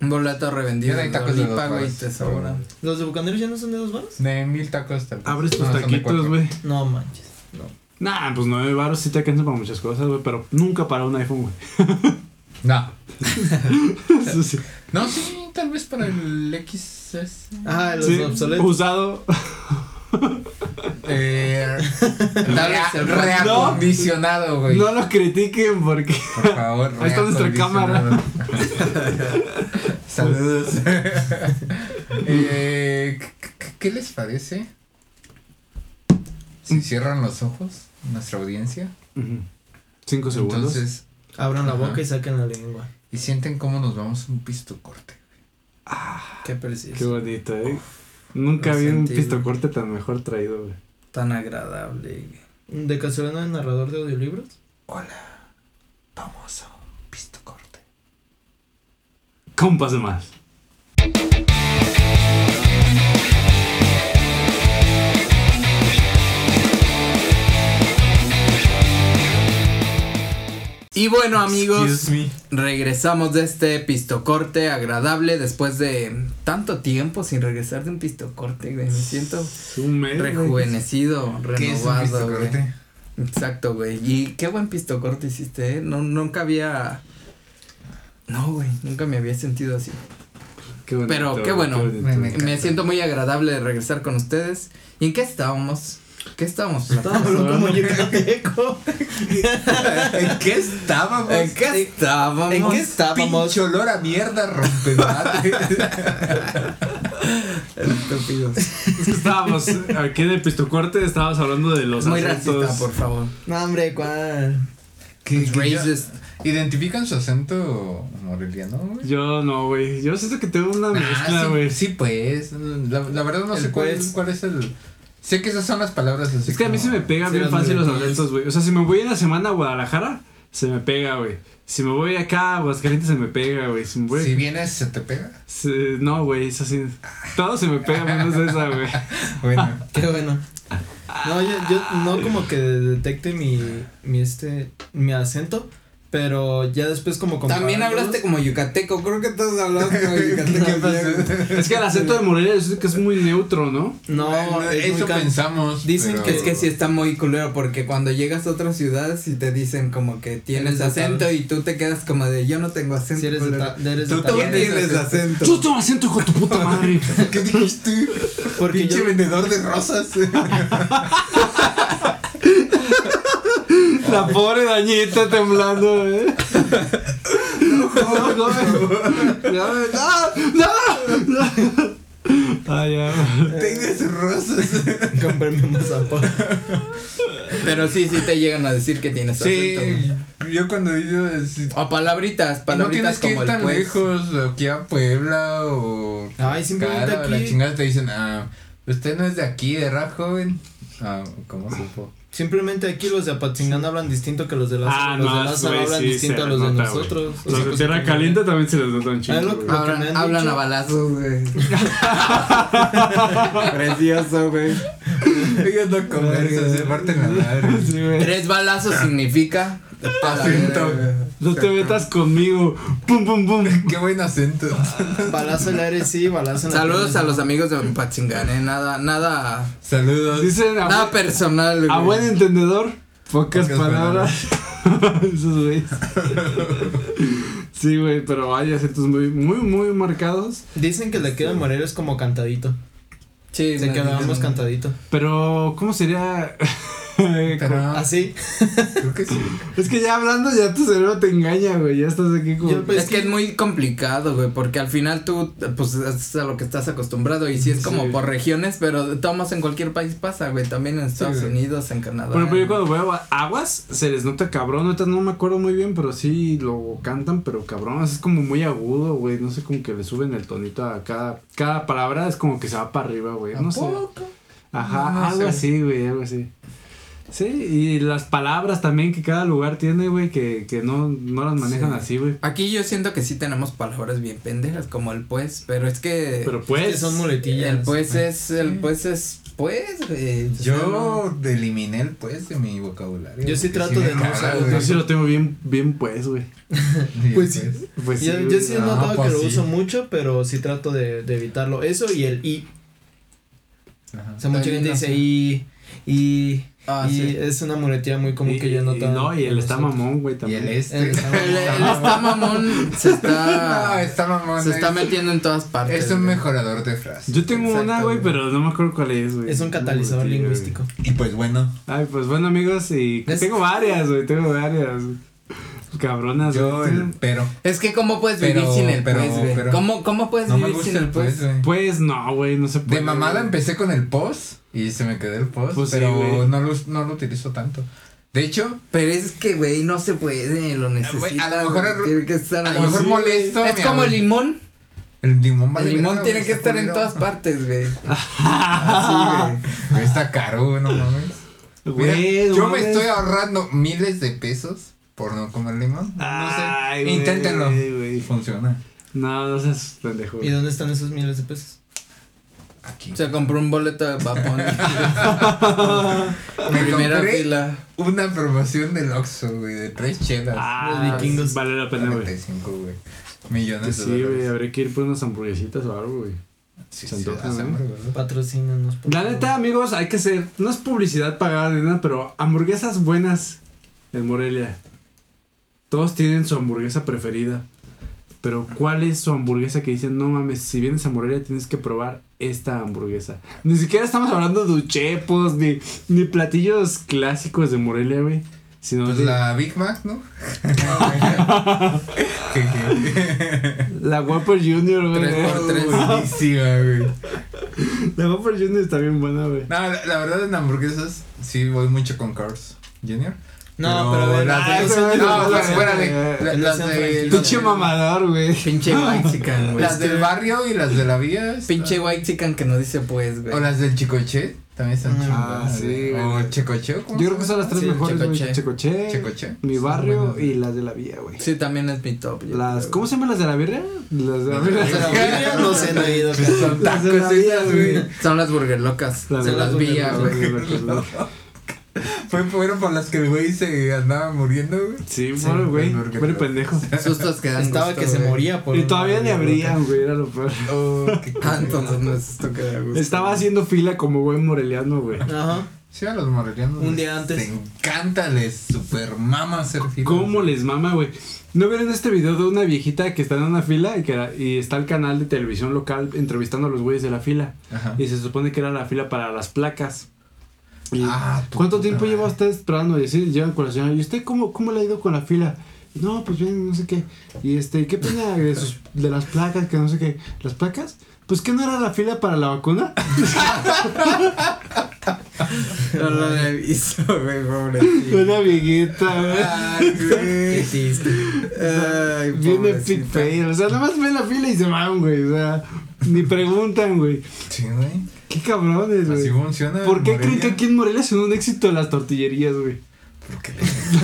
Un boleto revendido. No hay tacos de güey, varos. te sobra. ¿Los de Bucaneros ya no son de dos varos? De mil tacos te alcanza. Abres tus No, taquitos, güey. No manches. No. Nah, pues nueve baros sí te alcanzan para muchas cosas, güey, pero nunca para un iPhone, güey. No. Eso sí. No, sí, tal vez para el XS. Ah, los Sí, obsoletos. usado. Eh, Tal vez rea- el- reacondicionado, güey. No lo critiquen porque. Por favor, Ahí está nuestra reacondicionado. Saludos. eh, ¿qué- qué- ¿Qué les parece? Si cierran los ojos, nuestra audiencia. Cinco segundos. Entonces, Abran la boca y saquen la lengua. y sienten cómo nos vamos un pisto corte. Qué precioso. Qué bonito, eh. Nunca vi un sentí, pisto güey. corte tan mejor traído, güey. Tan agradable. ¿De casualidad no es narrador de audiolibros? Hola, vamos a un pisto corte. Compas de más. Y bueno, amigos, regresamos de este pistocorte agradable después de tanto tiempo sin regresar de un pistocorte, güey. Me siento rejuvenecido, ¿Qué es un renovado, güey. Exacto, güey. Y qué buen pistocorte hiciste, ¿eh? No, nunca había... No, güey, nunca me había sentido así. Qué bonito, Pero qué bueno. me- Me siento muy agradable de regresar con ustedes. ¿Y en qué estábamos? ¿Qué estábamos Estábamos platicando? como yucateco. ¿En qué estábamos? ¿En qué estábamos? ¿En qué estábamos? Pinche olor a mierda rompedate. Estúpidos. Es que estábamos aquí en el pisto corte, estábamos hablando de los Muy acentos. racista, por favor. No, hombre, ¿cuál? ¿Qué- racist. ¿Identifican su acento moreliano, güey? Yo no, güey. Yo siento que tengo una Ah, mezcla, güey. sí, pues. La, la verdad no El sé cuál, pues. cuál es el. Sé que esas son las palabras así. Es que a mí se me pegan Sí, bien fácil los acentos, güey. O sea, si me voy en la semana a Guadalajara, se me pega, güey. Si me voy acá a Aguascalientes, se me pega, güey. Si vienes, se te pega. No, güey, es así. Todo se me pega menos esa, güey. Bueno. Qué bueno. No, yo, yo no como que detecte mi, mi este, mi acento, pero ya después como También hablaste como yucateco. Creo que todos hablamos como yucateco. Es que el acento de Morelia es que es muy neutro, ¿no? No, Bueno, es eso pensamos. Dicen pero- que Es que sí está muy culero porque cuando llegas a otras ciudades y te dicen como que tienes acento y tú te quedas como de yo no tengo acento. Si eres de, culero". ta- eres Tú Tú tienes tienes acento. Yo tengo acento, hijo de tu puta madre. ¿Qué dijiste? Porque Pinche yo, vendedor de rosas. La pobre dañita temblando, güey. No. No, no, no. Ay, ya. Tengas rosas. compré mi mazapán. Pero sí, sí te llegan a decir que tienes Sí, acento. yo cuando ido. es- O palabritas, No palabritas tienes que como ir tan pues. lejos, aquí a Puebla o. Ay, simplemente Cara, o La aquí. chingada te dicen, ah, usted no es de aquí, ¿verdad, joven? Ah, ¿cómo supo? Simplemente aquí los de Apatzingán hablan distinto que los de Lázaro. Ah, los no, de Lázaro hablan sí, distinto a los de nota, nosotros. O Los sea, de Tierra Caliente también se les nota un chingo. Lo- lo Hablan, dicho. a balazos, güey. Precioso, güey. Ellos no se parten la madre. Tres balazos significa Acento. No te metas conmigo. Pum, pum, pum. Qué buen acento. Balazo en el aire, sí, balazo en la Saludos a los amigos de Patzingán, eh. Nada, nada, Saludos. Dicen a, nada personal, a güey. buen entendedor, pocas, Pocas palabras. Esos güeyes. Sí, güey, pero hay acentos muy, muy, muy marcados. Dicen que le queda a Morelos como cantadito. Sí, Se quedábamos cantadito. Pero, ¿cómo sería? Pero Así. creo que sí. Es que ya hablando, ya tu cerebro te engaña, güey. Ya estás aquí como. Yo Es Pues que es muy complicado, güey, porque al final tú, pues, es a lo que estás acostumbrado y sí es como Sí. por regiones, pero tomas en cualquier país pasa, güey, también en Estados. Unidos, en Canadá. Por ejemplo, yo cuando veo a aguas, se les nota cabrón. Ahorita no me acuerdo muy bien, pero sí lo cantan, pero cabrón. Es como muy agudo, güey. No sé, como que le suben el tonito a cada, cada palabra. Es como que se va para arriba, güey. ¿A No sé. Ajá, No algo sé. así, güey, algo así. Sí, y las palabras también que cada lugar tiene, güey, que, que no, no las manejan Sí. así, güey. Aquí yo siento que sí tenemos palabras bien pendejas, como el pues, pero es que Pero Es pues. que son muletillas. el pues es, el Sí. pues es pues, güey. O sea, no- Yo eliminé el pues de mi vocabulario. Yo sí trato de no caga, usar- güey. Yo sí lo tengo bien, bien pues, güey. Sí, Pues sí. Pues sí, yo, sí he Ah, notado pues que lo uso mucho, pero sí trato de, de evitarlo. Eso y el i. Ajá. O sea, mucha gente no dice i. Y, Ah, y sí. es una muletilla muy común Y- que yo he y- notado. No, y el está mamón, güey, Y también. el este. El está El, el está mamón se No, está, está mamón. se está es- metiendo en todas partes. Es un güey. mejorador de frases. Yo tengo una, güey, pero no me acuerdo cuál es, güey. Es un catalizador güey. lingüístico. Y pues bueno, Ay, pues bueno, amigos, y Es- tengo varias, güey, tengo varias. Cabronas, yo güey. el pero. Es que cómo puedes vivir Pero- sin el pero- pues, güey. pero- ¿Cómo, ¿Cómo puedes No vivir sin gusta el el pues, pues? güey. Pues no, güey, no se puede. De mamada güey. empecé con el post y se me quedó el post, Pues pero no, lo, no lo utilizo tanto. De hecho, Pero es que, güey, no se puede, lo necesitas. a lo mejor- tiene que estar a ahí. lo mejor sí, molesto. Es como el limón. El limón vale el limón tiene que estar en todas partes, güey. Así, güey. Güey, Está caro, güey, no mames. Mira, Güey, no yo me estoy ahorrando miles de pesos por no comer limón. Ay, no sé. Inténtenlo. güey. Funciona. No, no seas pendejo. ¿Y dónde están esos miles de pesos? Aquí. Se compró un boleto de Bapón. Me Primera compré fila. una promoción del Oxxo, güey, de tres chelas. Ah, Los vikingos. Vale la pena, güey. 45, güey. Millones Pues de sí, dólares. güey, habría que ir por unas hamburguesitas o algo, güey. Sí, sí. Patrocínanos. La favor. neta, amigos, hay que ser. No es publicidad pagada ni nada, pero hamburguesas buenas en Morelia. Todos tienen su hamburguesa preferida. Pero ¿cuál es su hamburguesa que dicen, no mames, si vienes a Morelia tienes que probar esta hamburguesa? Ni siquiera estamos hablando de uchepos, ni, ni platillos clásicos de Morelia, güey. Sino Pues de la Big Mac, ¿no? La Whopper Junior, güey. La Whopper Junior está bien buena, güey. No, la, la verdad en hamburguesas sí voy mucho con Cars Junior. No, pero ver, las de, eso no, pues, que- fuera de no las de. Pinche mamador, güey. Pinche white chican, güey. las del barrio y las de la vía. Pinche white chican que no dice pues, güey. O las del Chicoche, también están Ah, chingonas, sí. O Checoche, ¿cómo Yo creo que son las tres Sí, mejores. Checoche. Checoche, Checoche. Mi barrio buenas. y las de la vía, güey. Sí, también es mi top. Las, ¿Cómo se llaman las de la birria? Las de la birria. Las de la birria no se han oído. Son Las de la tacos güey. Son las burger locas. Las se de las las vía, burger güey. Fue fueron por las que el güey se andaba muriendo, güey. Sí, Sí, bueno, güey. loco. pendejo. Sustos que dan Estaba gusto, que se moría por Y todavía le burger abrían, güey. Era lo peor. Oh, qué Ah, entonces no es esto que da gusto. Estaba haciendo fila como buen moreliano, güey. Ajá. Sí, a los morelianos. Un día antes. Les encanta, les super mama hacer fila. ¿Cómo les mama, güey? ¿No vieron este video de una viejita que está en una fila y, que era- y está el canal de televisión local entrevistando a los güeyes de la fila? Ajá. Y se supone que era la fila para las placas. Ah, ¿Cuánto tiempo lleva usted esperando? Y así llegan con la señora. ¿Y usted cómo, cómo le ha ido con la fila? No, pues bien, no sé qué. Y este, ¿qué pena de, sus, de las placas? Que no sé qué. ¿Las placas? Pues que no era la fila para la vacuna. No lo visto, güey, pobrecito. Una viejita, güey. Ay, güey. Qué triste. Ay, Viene fail. O sea, nada más ven la fila y se van, güey. O sea, ni preguntan, güey. Sí, güey. Qué cabrones, Así güey. funciona. ¿Por qué Morelia. creen que aquí en Morelia son un éxito las tortillerías, güey? Porque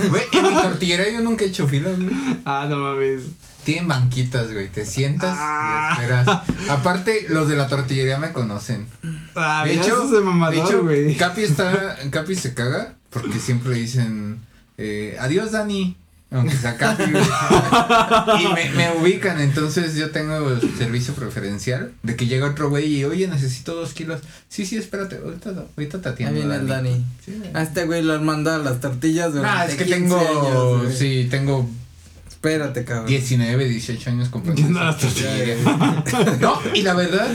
Güey, en mi tortillera yo nunca he hecho filas, güey. Ah, no mames. Tienen banquitas, güey. Te sientas Ah. y esperas. Aparte, los de la tortillería me conocen. Ah, De hecho, de hecho güey. Capi está. Capi se caga porque siempre le dicen. eh, adiós Dani. Aunque sea casi, güey. y me, me ubican, entonces yo tengo servicio preferencial de que llega otro güey y, oye, necesito dos kilos. Sí, sí, espérate, ahorita, ahorita te Ahí atiendo. viene el Dani. Sí. A este güey lo han mandado las tortillas durante Ah, es que 15 tengo, años, güey. sí, tengo Espérate, cabrón. 19, 18 años comprando. Tortillas. No, y la verdad,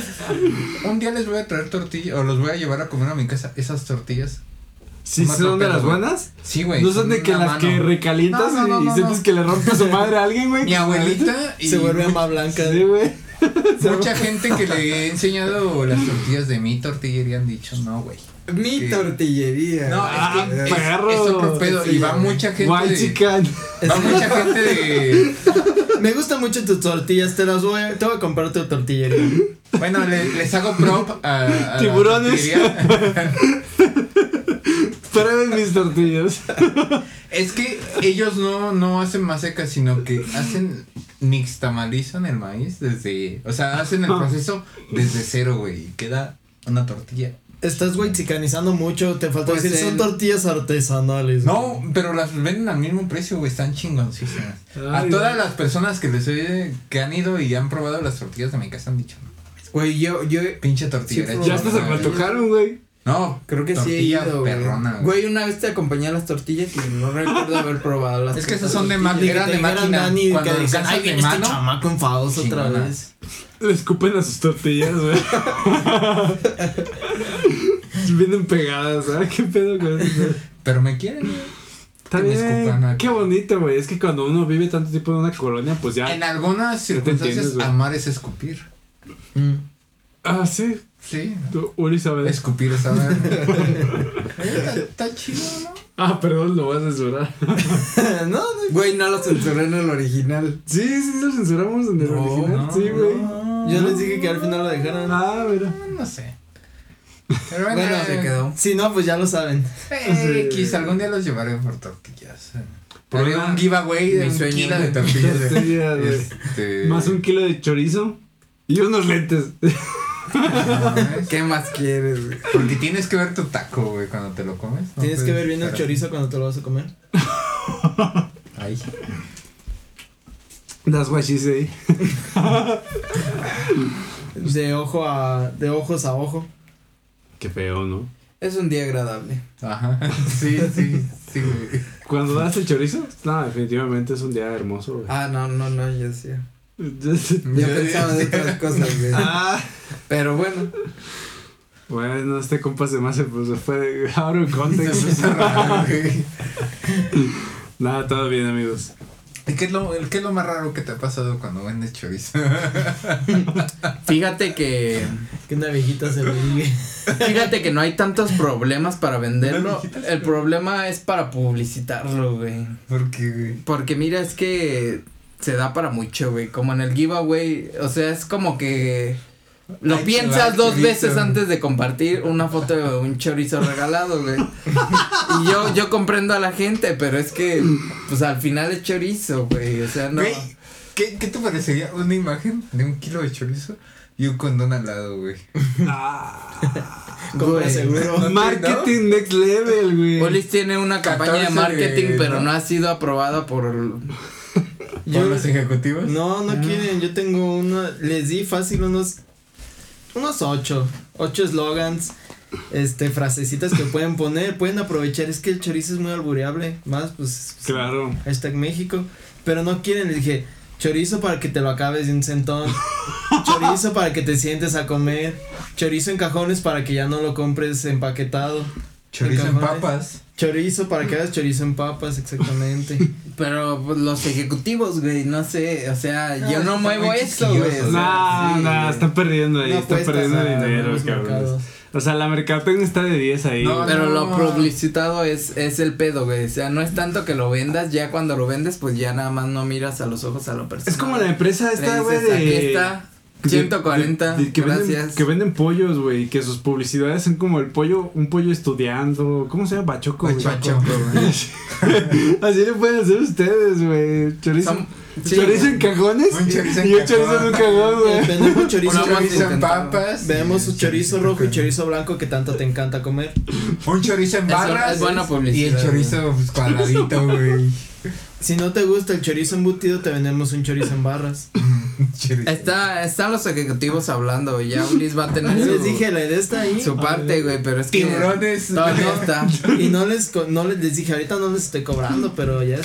un día les voy a traer tortillas, o los voy a llevar a comer a mi casa, esas tortillas. ¿Sí son de las buenas? Sí, güey. ¿No son de que las que recalientas No, no, no, y no, sientes no. que le rompe su madre a alguien, güey? Mi abuelita y Se vuelve más blanca. Sí, güey. mucha gente que le he enseñado las tortillas de mi tortillería han dicho, no, güey. Mi tortillería. No, Ah, es que es, perro. es otro pedo. Sí, y va mucha gente White de, chicken. Va mucha gente de... Me gustan mucho tus tortillas, te las voy a, te voy a comprar tu tortillería. Bueno, le- les hago prop a, a la Tiburones. Mis tortillas. Es que ellos no, no hacen más secas, sino que hacen nixtamalizan el maíz desde, o sea, hacen el Ah. proceso desde cero, güey, y queda una tortilla. Estás güeycicanizando mucho, te falta Pues decir, son tortillas artesanales. No, pero las venden al mismo precio, güey, están chingoncísimas. a todas güey. las personas que les oye, que han ido y han probado las tortillas de mi casa han dicho, Güey, yo, yo pinche tortilla. Sí, Ya hasta se me güey". antojaron, güey. No, creo que sí he tortilla ido, güey. perrona, güey. Güey, una vez te acompañé a las tortillas y no recuerdo haber probado las Es que esas son de máquina, eran de máquina. Dani, Cuando que dicen, ay, de viene este chamaco enfadoso otra vez. Le escupen a sus tortillas, güey. Vienen pegadas, ¿sabes? ¿Qué pedo con eso? Pero me quieren, güey. Está bien. Qué bonito, güey. Es que cuando uno vive tanto tiempo en una colonia, pues ya. En algunas te entiendes, circunstancias, amar es escupir. Mm. Ah, sí. Sí. Tú, Uri sabe. Escupir es saber. Oye, está, chido, ¿no? Ah, perdón, lo voy a censurar. no, no. Güey, no lo censuré en el original. Sí, sí, lo censuramos en el No, original. sí, güey. Yo les dije que al final lo dejaran. Ah, mira. No sé. Pero bueno, Bueno, se quedó. Si no, pues ya lo saben. eh, X, algún día los llevaré por tortillas. Por una- un giveaway de Mi un sueño, kilo de tortillas. Este... Más un kilo de chorizo y unos lentes. ¿Qué más quieres, güey? Porque tienes que ver tu taco, güey, cuando te lo comes. No Tienes que ver bien el chorizo cuando te lo vas a comer. Ay. That's what she say. De ojo a. de ojos a ojo. Qué feo, ¿no? Es un día agradable. Ajá. Sí, sí, sí, güey. Cuando das el chorizo, no, definitivamente es un día hermoso, güey. Ah, no, no, no, yo sí. Yo Ya, pensaba de otras cosas, güey. Ah. Pero bueno. Bueno, este compa se me hace, pues se fue de out of context. Nada, todo bien, amigos. ¿Y qué es, lo, qué es lo más raro que te ha pasado cuando vendes chorizo? Fíjate que. Que una viejita se lo diga. Fíjate que no hay tantos problemas para venderlo. El problema es para publicitarlo, güey. ¿Por qué, güey? Porque mira, es que se da para mucho, güey. Como en el giveaway. O sea, es como que. Lo piensas dos veces antes de compartir una foto de un chorizo regalado, güey. Y yo, yo comprendo a la gente, pero es que, pues al final es chorizo, güey. O sea, no. Güey, ¿qué, ¿qué te parecería una imagen de un kilo de chorizo y un condón al lado, güey? Compra Güey. seguro. Marketing next level, güey. Polis tiene una campaña de 14 marketing, de- pero ¿no? no ha sido aprobada por. ¿Por Yo- los ejecutivos? No, no quieren. Yo tengo una. Les di fácil unos. Unos ocho. Ocho eslogans. Este, frasecitas que pueden poner. Pueden aprovechar. Es que el chorizo es muy albureable. Más, pues. Claro. Hashtag México. Pero no quieren. Les dije. Chorizo para que te lo acabes de un centón. chorizo para que te sientes a comer. Chorizo en cajones para que ya no lo compres empaquetado. Chorizo en papas. Chorizo para que hagas chorizo en papas, exactamente. Pero pues, los ejecutivos, güey, no sé. O sea, No, yo no muevo eso, güey. quisquillosos. o sea, Nah, sí, nah, güey. están perdiendo ahí, No están perdiendo dinero, los cabrones. mercados. O sea, la mercadotecnia está de 10 ahí. No. Pero lo No. publicitado es, es el pedo, güey. O sea, no es tanto que lo vendas, ya cuando lo vendes, pues ya nada más no miras a los ojos a la persona. Es como la empresa esta, güey, Aquí de. está. Que- 140, de- que venden- gracias. que venden pollos, güey. Que sus publicidades son como el pollo, un pollo estudiando. ¿Cómo se llama? Bachoco. güey. Bachoco. Así le pueden hacer ustedes, güey. Chorizo. Son- sí, chorizo güey. en cajones. Un chorizo en y un chorizo en un cajón, güey. Vendemos chorizo, Chorizo en papas. Vemos su y- chorizo rojo y chorizo blanco que tanto te encanta comer. Un chorizo en Es- barras. es buena publicidad, Y el chorizo pues, cuadradito, güey. Si no te gusta el chorizo embutido, te vendemos un chorizo en barras. Chorizo. Está, están los ejecutivos hablando ya Ulis va a tener Yo su, les dije, la idea está ahí. su parte, güey, pero es que Tiburones. todavía no está. Y no les, co- no les, les dije, ahorita no les estoy cobrando, pero ya.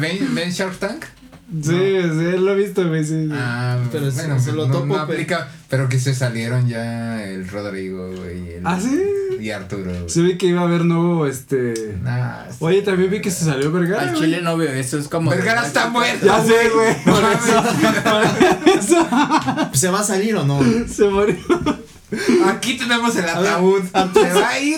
¿Ven, ¿Ven Shark Tank? Sí, sí, lo he visto, güey. Sí, sí. Ah, Pero se- bueno, se lo no, topo, no pero- aplica, pero que se salieron ya el Rodrigo, güey. el- ¿Ah, sí? Y Arturo. güey. Se ve que iba a haber nuevo, este. Nah, sí. Oye, también vi que se salió Vergara. Al chile no veo eso, es como. Vergara está muerto. Ya sé, güey. ¿Se va a salir o no? Se murió. Aquí tenemos el ataúd. Arturo- ¿Se va a ir?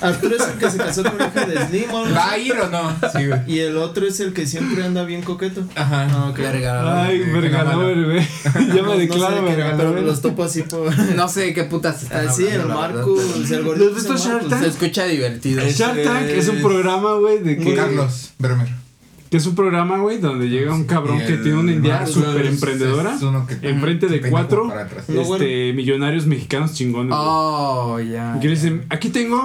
Arturo es el que se casó con la hija de Slim, ¿o algo ¿Va a ir o no? Sí, güey. Y el otro es el que siempre anda bien coqueto. Ajá. Ah, ok. Verga, Ay, güey, Vergalover, güey. Ya No- me no sé declaro pero Vergalover. los topo así por. No sé qué putas están Así, hablando, el sea, el ¿Lo gordito has visto Shark Marcos. Se escucha divertido. El Shark Tank es un programa, güey, de que. Carlos Bremer. Que es un programa, güey, donde llega un cabrón que tiene una idea súper emprendedora. es uno que- Enfrente de cuatro. No, bueno. Este, millonarios mexicanos chingones. Oh, ya. Y que le dicen, aquí tengo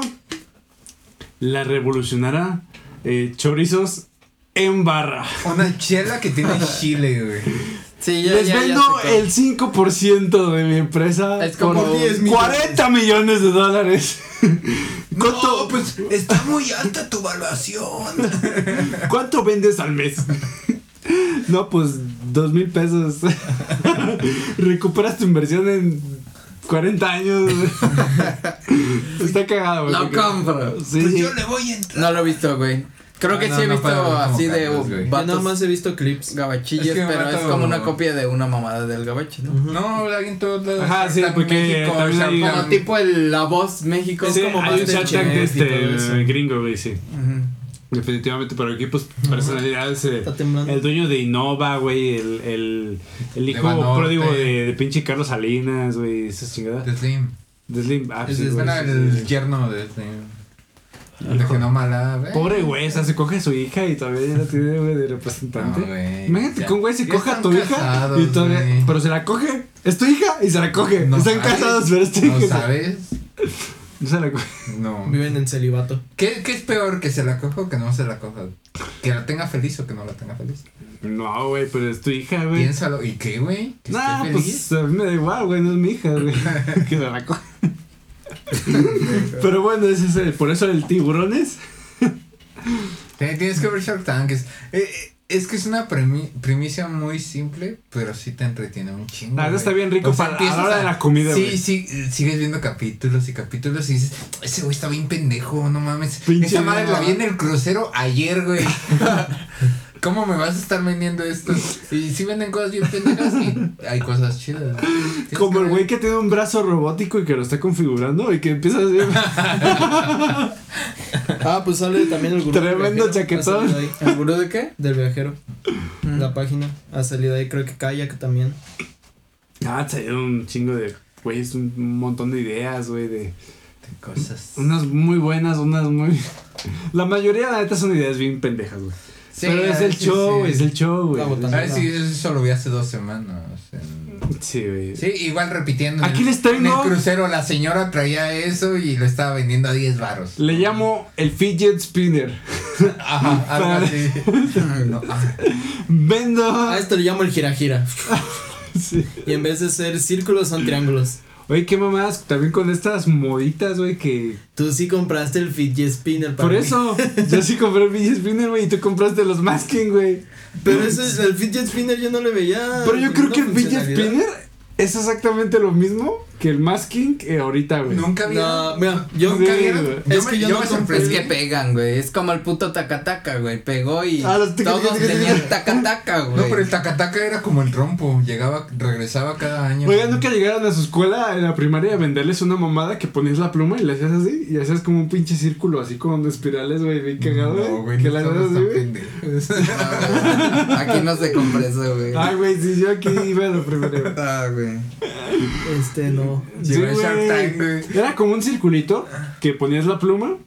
la revolucionará eh, chorizos en barra. Una chela que tiene chile, güey. Sí, ya, Les ya, ya vendo sé cuál. el 5% de mi empresa Es como por 10 40 millones de dólares. No, pues está muy alta tu evaluación. ¿Cuánto vendes al mes? No, pues dos mil pesos. Recuperas tu inversión en 40 años. Está cagado, güey. Lo compro. Sí. Pues yo le voy a entrar. No lo he visto, güey. Creo Ah, que no, sí he no visto así de. Yo vatos nada más he visto clips. gabachillos, Es que pero es como una copia de una mamada del gabacho, ¿no? No, alguien todo todo Ajá, sí, porque México, hay- Como tipo el La Voz México. Es como hay un de este gringo, güey, sí. Definitivamente, pero aquí, pues, personalidades. eh, Está temblando. el dueño de Innova, güey, el, el, el hijo pródigo de, de pinche Carlos Salinas, güey, esas chingadas. de Slim. De Slim, ah, Es sí, de güey, Era sí, el yerno de Slim. De que no mala, güey. Pobre güey, o sea, se coge a su hija y todavía ya la tiene, güey, de No, representante. güey. Imagínate que un güey se ya coge a tu hija y todavía, güey. pero se la coge. Es tu hija y se la coge. No Están sabes. casados, pero es tu ¿No sabes? No se la coge. No. Viven en celibato. ¿Qué, ¿Qué es peor, que se la coja o que no se la coja? ¿Que la tenga feliz o que no la tenga feliz? No, güey, pero es tu hija, güey. Piénsalo. ¿Y qué, güey? ¿Que No, feliz? pues a mí me da igual, güey, no es mi hija, güey. que se la coge. pero bueno, ese es el- por eso el tiburones. Tienes que ver Shark Tank. Es, eh, eh, es que es una premi- primicia muy simple, pero sí te entretiene un chingo. Ah, está bien rico O sea, para- a la hora de la comida, Sí, güey. sí, sigues viendo capítulos y capítulos y dices, ese güey está bien pendejo, no mames. Pinche Esa madre la vi en el crucero ayer, güey. ¿Cómo me vas a estar vendiendo esto? Y sí venden cosas bien pendejas y hay cosas chidas. Como el güey que tiene un brazo robótico y que lo está configurando y que empieza a hacer. Ah, pues sale también el gurú. Tremendo chaquetón. Salido ¿El gurú de qué? Del viajero. Mm. La página. Ha salido ahí, creo que Kayak también. Ah, te dieron un chingo de. Güey, es un montón de ideas, güey, de. Cosas. Unas muy buenas, unas muy. La mayoría, la neta, son ideas bien pendejas, güey. Sí, Pero es el show, sí. es el show, güey. A ver si eso lo vi hace dos semanas. en- Sí, güey. Sí, igual repitiendo. Aquí les traigo- En el crucero la señora traía eso y lo estaba vendiendo a 10 varos. Le llamo el fidget spinner. Ajá, algo así. No, ah, Vendo. A esto le llamo el gira gira. Sí. Y en vez de ser círculos, son triángulos. Oye, qué mamás, también con estas moditas, güey, que. Tú sí compraste el fidget spinner para Por mí. eso, yo sí compré el fidget spinner, güey, y tú compraste los masking, güey. Pero eso es el fidget spinner yo no le veía. Pero yo creo que el fidget spinner es exactamente lo mismo, que el masking eh, ahorita, güey. Nunca vi. No, mira, yo Nunca. Yo Es me- que yo yo no me compré- Es que pegan, güey. Es como el puto tacataca, güey. Pegó y Ah, todos tenían tacataca, güey. No, pero el tacataca era como el trompo. Llegaba, regresaba cada año. Oigan, nunca llegaron a su escuela en la primaria a venderles una mamada que ponías la pluma y le hacías así y hacías como un pinche círculo así con espirales, güey, bien cagado, No, güey, Que la así. Aquí no se compra eso, güey. Ay, güey, sí, yo aquí iba a la primaria. Ah, güey. Este, no. Sí, Llegó el güey. Shark Tank, güey. Era como un circulito que ponías la pluma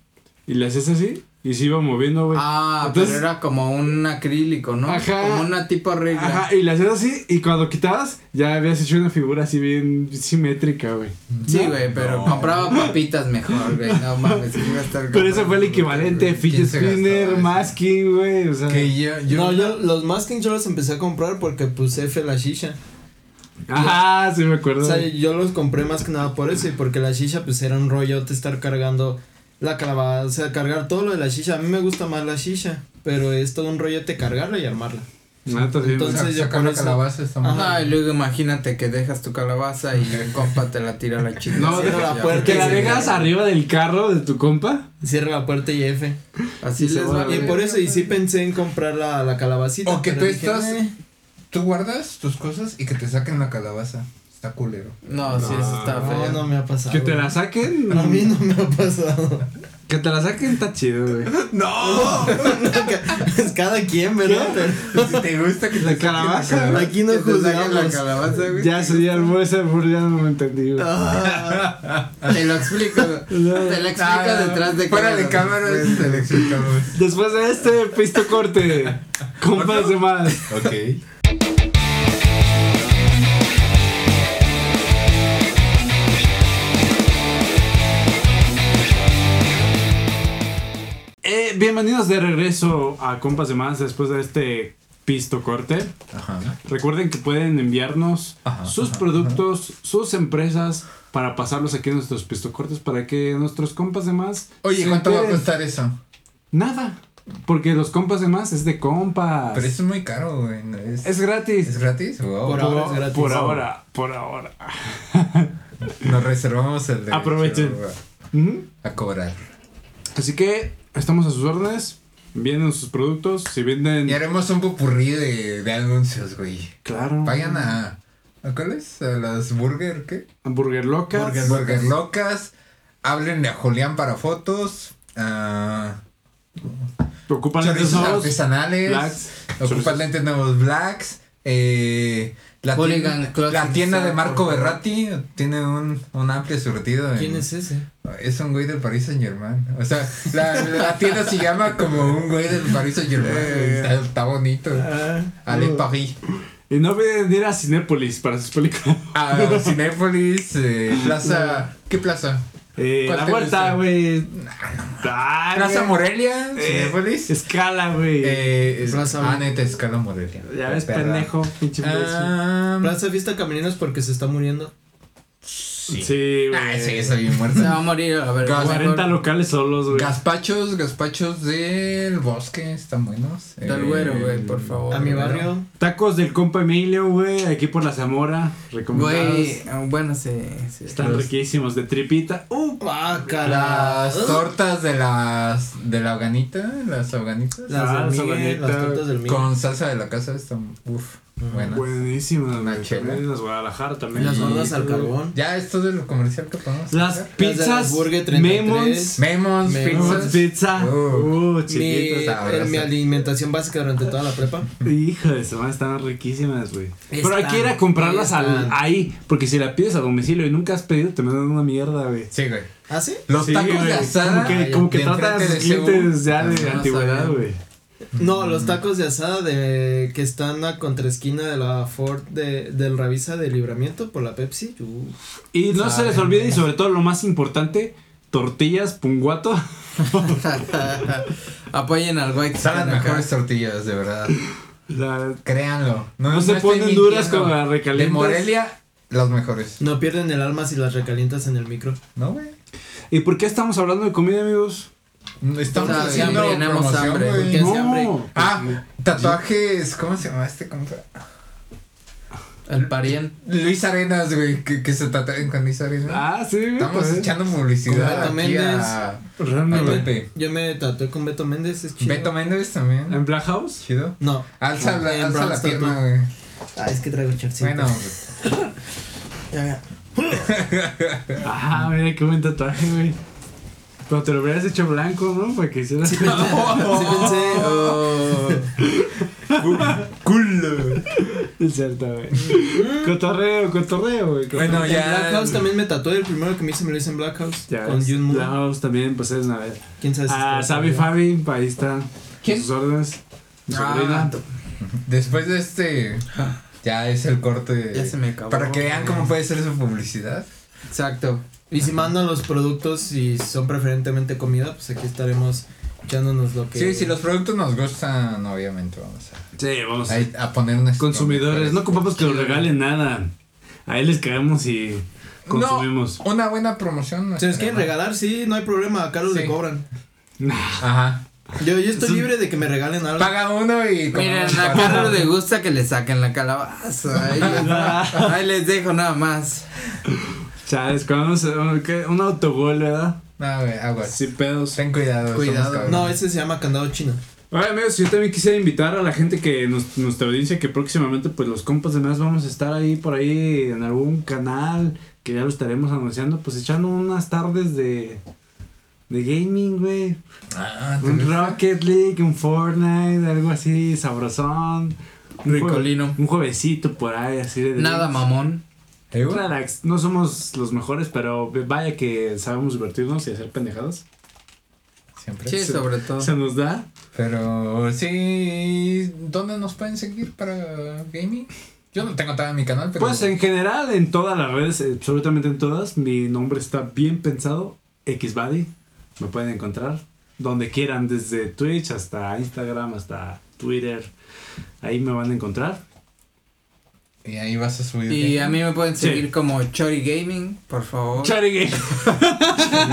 y le hacías así y se iba moviendo, güey. Ah, Entonces- pero era como un acrílico, ¿no? Ajá. Como una tipo regla. Ajá, y le hacías así y cuando quitabas ya habías hecho una figura así bien simétrica, güey. Sí, ¿No? güey, pero No. compraba papitas mejor, güey. No mames, iba a estar Pero ese fue el equivalente, güey. fidget ¿Quién se gastaba spinner, eso? masking, güey, o sea. Que yo, yo no, yo los masking yo los empecé a comprar porque puse F la shisha. Ajá, sí me acuerdo. O sea, yo los compré más que nada por eso y porque la shisha pues era un rollo te estar cargando la calabaza, o sea, cargar todo lo de la shisha. A mí me gusta más la shisha, pero es todo un rollote cargarla y armarla. Entonces, yo sacar la eso- calabaza está muy Ajá. Y luego imagínate que dejas tu calabaza y el compa te la tira a la chica. No, Cierra la Ya, puerta que la dejas arriba del carro de tu compa. Cierra la puerta y F. Así se va. Y por eso, y sí pensé en comprar la, la calabacita. O que tú dije, estás- "Eh". Tú guardas tus cosas y que te saquen la calabaza. Está culero. No, sí, eso está No, feo. no me ha pasado. Que te la saquen. A mí no me ha pasado. Que te la saquen está chido, güey. ¡No! es cada quien, ¿verdad? Pero si te gusta que te La saquen calabaza, aquí no saquen la juzgamos. calabaza, güey. Ya se dio ese burro, ya no lo entendí, güey. Ah, Te lo explico. Te lo explico Ah, detrás de Fuera de cámaras te lo explicamos. Después de este pisto corte, compas de más. Ok. Bienvenidos de regreso a Compas de Más después de este pisto corte. Ajá. Recuerden que pueden enviarnos Ajá, sus ajá, productos, sus empresas para pasarlos aquí en nuestros pisto cortes para que nuestros compas de más. Oye, ¿cuánto va a costar eso? Nada. Porque los compas de más es de compas. Pero eso es muy caro, güey. ¿Es, Es gratis. ¿Es gratis? Wow. Por ahora es gratis. Por ahora, por ahora. Nos reservamos el derecho Aprovechen. A cobrar. Así que estamos a sus órdenes. Vienen sus productos. Si venden. Y haremos un popurrí de, de anuncios, güey. Claro. Vayan a. ¿A cuáles? A las burger, ¿qué? Hamburger locas. Burger Burger locas. Háblenle a Julián para fotos. ah, Ocupan lentes nuevos. artesanales. Blacks. Ocupan lentes nuevos blacks. Eh, la, tienda, Closet la tienda de Marco. Berratti tiene un, un amplio surtido. en- ¿Quién es ese? Es un güey del Paris Saint Germain. O sea, la, la tienda se llama como un güey del Paris Saint Germain. Está, está bonito. Ah, Ale Paris. Y no olviden ir a Cinépolis para sus películas. A Cinépolis, eh, Plaza. ¿Qué plaza? Eh, ¿Cuál la gusta? güey. Plaza. Morelia, Eh. Escala, güey. Eh, es- Plaza- ah, neta, Escala Morelia. ya ves, Perra. pendejo. Pinche. Ah, Plaza Vista Camerinos porque se está muriendo. Sí. Sí, güey. Ah, sí, soy bien Se va a morir, a ver. Gas- 40 locales solos, güey. Gazpachos, gazpachos del bosque, están buenos. Eh, güero, güey, por favor. A mi barrio. Tacos del compa Emilio, güey. Aquí por la Zamora. Recomendados. Güey, ah, bueno, sí. sí. Están Los- riquísimos. De tripita. Uh, Bácala. Las tortas de las de la hoganita, las hoganitas Las Ah, Miguel, sabanita. las tortas del Miguel. con salsa de la casa están uf, buenas. buenísimas, güey. Las Guadalajara también. las gordas al carbón. Ya es todo lo comercial que podemos Las hacer. pizzas. Burger 33. Memons. Memons, Memons pizzas. Pizza. Uh. Uh, Mi, sabrosas. en mi alimentación básica durante toda la prepa. Hijo de su madre, estaban riquísimas, güey. Pero hay que ir a comprarlas al, están. ahí. Porque si la pides a domicilio y nunca has pedido, te mandan una mierda, güey. Sí, güey. ¿Ah, sí? Los Sí, tacos güey, de asada. Como que, como que de tratan a enfrente sus de CU. clientes ya de Ah, no antigüedad, sabía. güey. No, los tacos de asada de que están a contraesquina de la Ford de, del Ravisa de Libramiento por la Pepsi. Y no se les olvide, y sobre todo lo más importante, tortillas punguato. Apoyen al güey que Son las mejores tortillas, de verdad. La- Créanlo. No se ponen duras con las recalientas. De Morelia, las mejores. No pierden el alma si las recalientas en el micro. ¿No, güey? ¿Y por qué estamos hablando de comida, amigos? Estamos O sea, haciendo hambre, hambre, güey. hace hambre. Ah, tatuajes, ¿cómo se llama este? ¿Cómo se- El parien. Luis Arenas, güey, que, que se tatúen con Luis Arenas. Ah, sí, güey. Estamos pues, echando Con publicidad Beto aquí Méndez. a, güey. Pepe. Yo me tatué con Beto Méndez, es chido. Beto Méndez también. ¿En Black House? Chido. No. Alza, la, En alza la pierna, Tattoo. güey. Ah, es que traigo chorcito. Bueno, Ya, ya. Ah, mira qué buen tatuaje, güey. Pero te lo hubieras hecho blanco, ¿no? Para que hicieras. Sí pensé. sí pensé. Oh. culo. Es cierto, güey. cotorreo, cotorreo, güey. cotorreo. Bueno, En ya. Black House también me tatué. El primero que me hice me lo hice en Black House. Ya con Jun Moon. Black House también, pues es una vez. ¿Quién sabe si Ah, Sabi? Fabi, ahí está. ¿Quién? Sus órdenes. Mi Ah. Después de este. Ya es el corte. Ya se me acabó. Para que vean cómo puede ser su publicidad. Exacto. Y si mandan los productos y son preferentemente comida, pues aquí estaremos echándonos lo que. Sí, si los productos nos gustan, obviamente vamos Sí, vamos. a, a, a poner nuestro Consumidores, no ocupamos que nos regalen nada. Ahí les caemos y consumimos. No, una buena promoción. no Si nos estaría quieren regalar, sí, no hay problema. Acá los Sí. le cobran. Ajá. Yo, yo estoy libre de que me regalen algo. Paga uno y. Miren, a. Carlos le gusta que le saquen la calabaza. Ahí les, ahí les dejo nada más. Vamos a- ¿qué? un autogol, ¿verdad? No, güey, aguas. Sin pedos. Ten cuidado. Cuidado. No, ese se llama candado chino. Oye, amigos, yo también quisiera invitar a la gente que nos, nuestra audiencia que próximamente, pues los compas de más vamos a estar ahí por ahí en algún canal que ya lo estaremos anunciando, pues echando unas tardes de, de gaming, güey. Ah, ¿te Un? Rocket League, un Fortnite, algo así, sabrosón. Un Ricolino. jue- Un juevesito por ahí, así de. Nada mamón. No somos los mejores, pero vaya que sabemos divertirnos y hacer pendejadas. Siempre. Sí, sobre todo. Se nos da. Pero sí. ¿Dónde nos pueden seguir para gaming? Yo no tengo todavía mi canal, pero. Pues en general, en todas las redes, absolutamente en todas, mi nombre está bien pensado. Xbody. Me pueden encontrar donde quieran, desde Twitch hasta Instagram, hasta Twitter. Ahí me van a encontrar. Y ahí vas a subir. Y gaming. a mí me pueden Sí. seguir como Chori Gaming, por favor. Chari Game.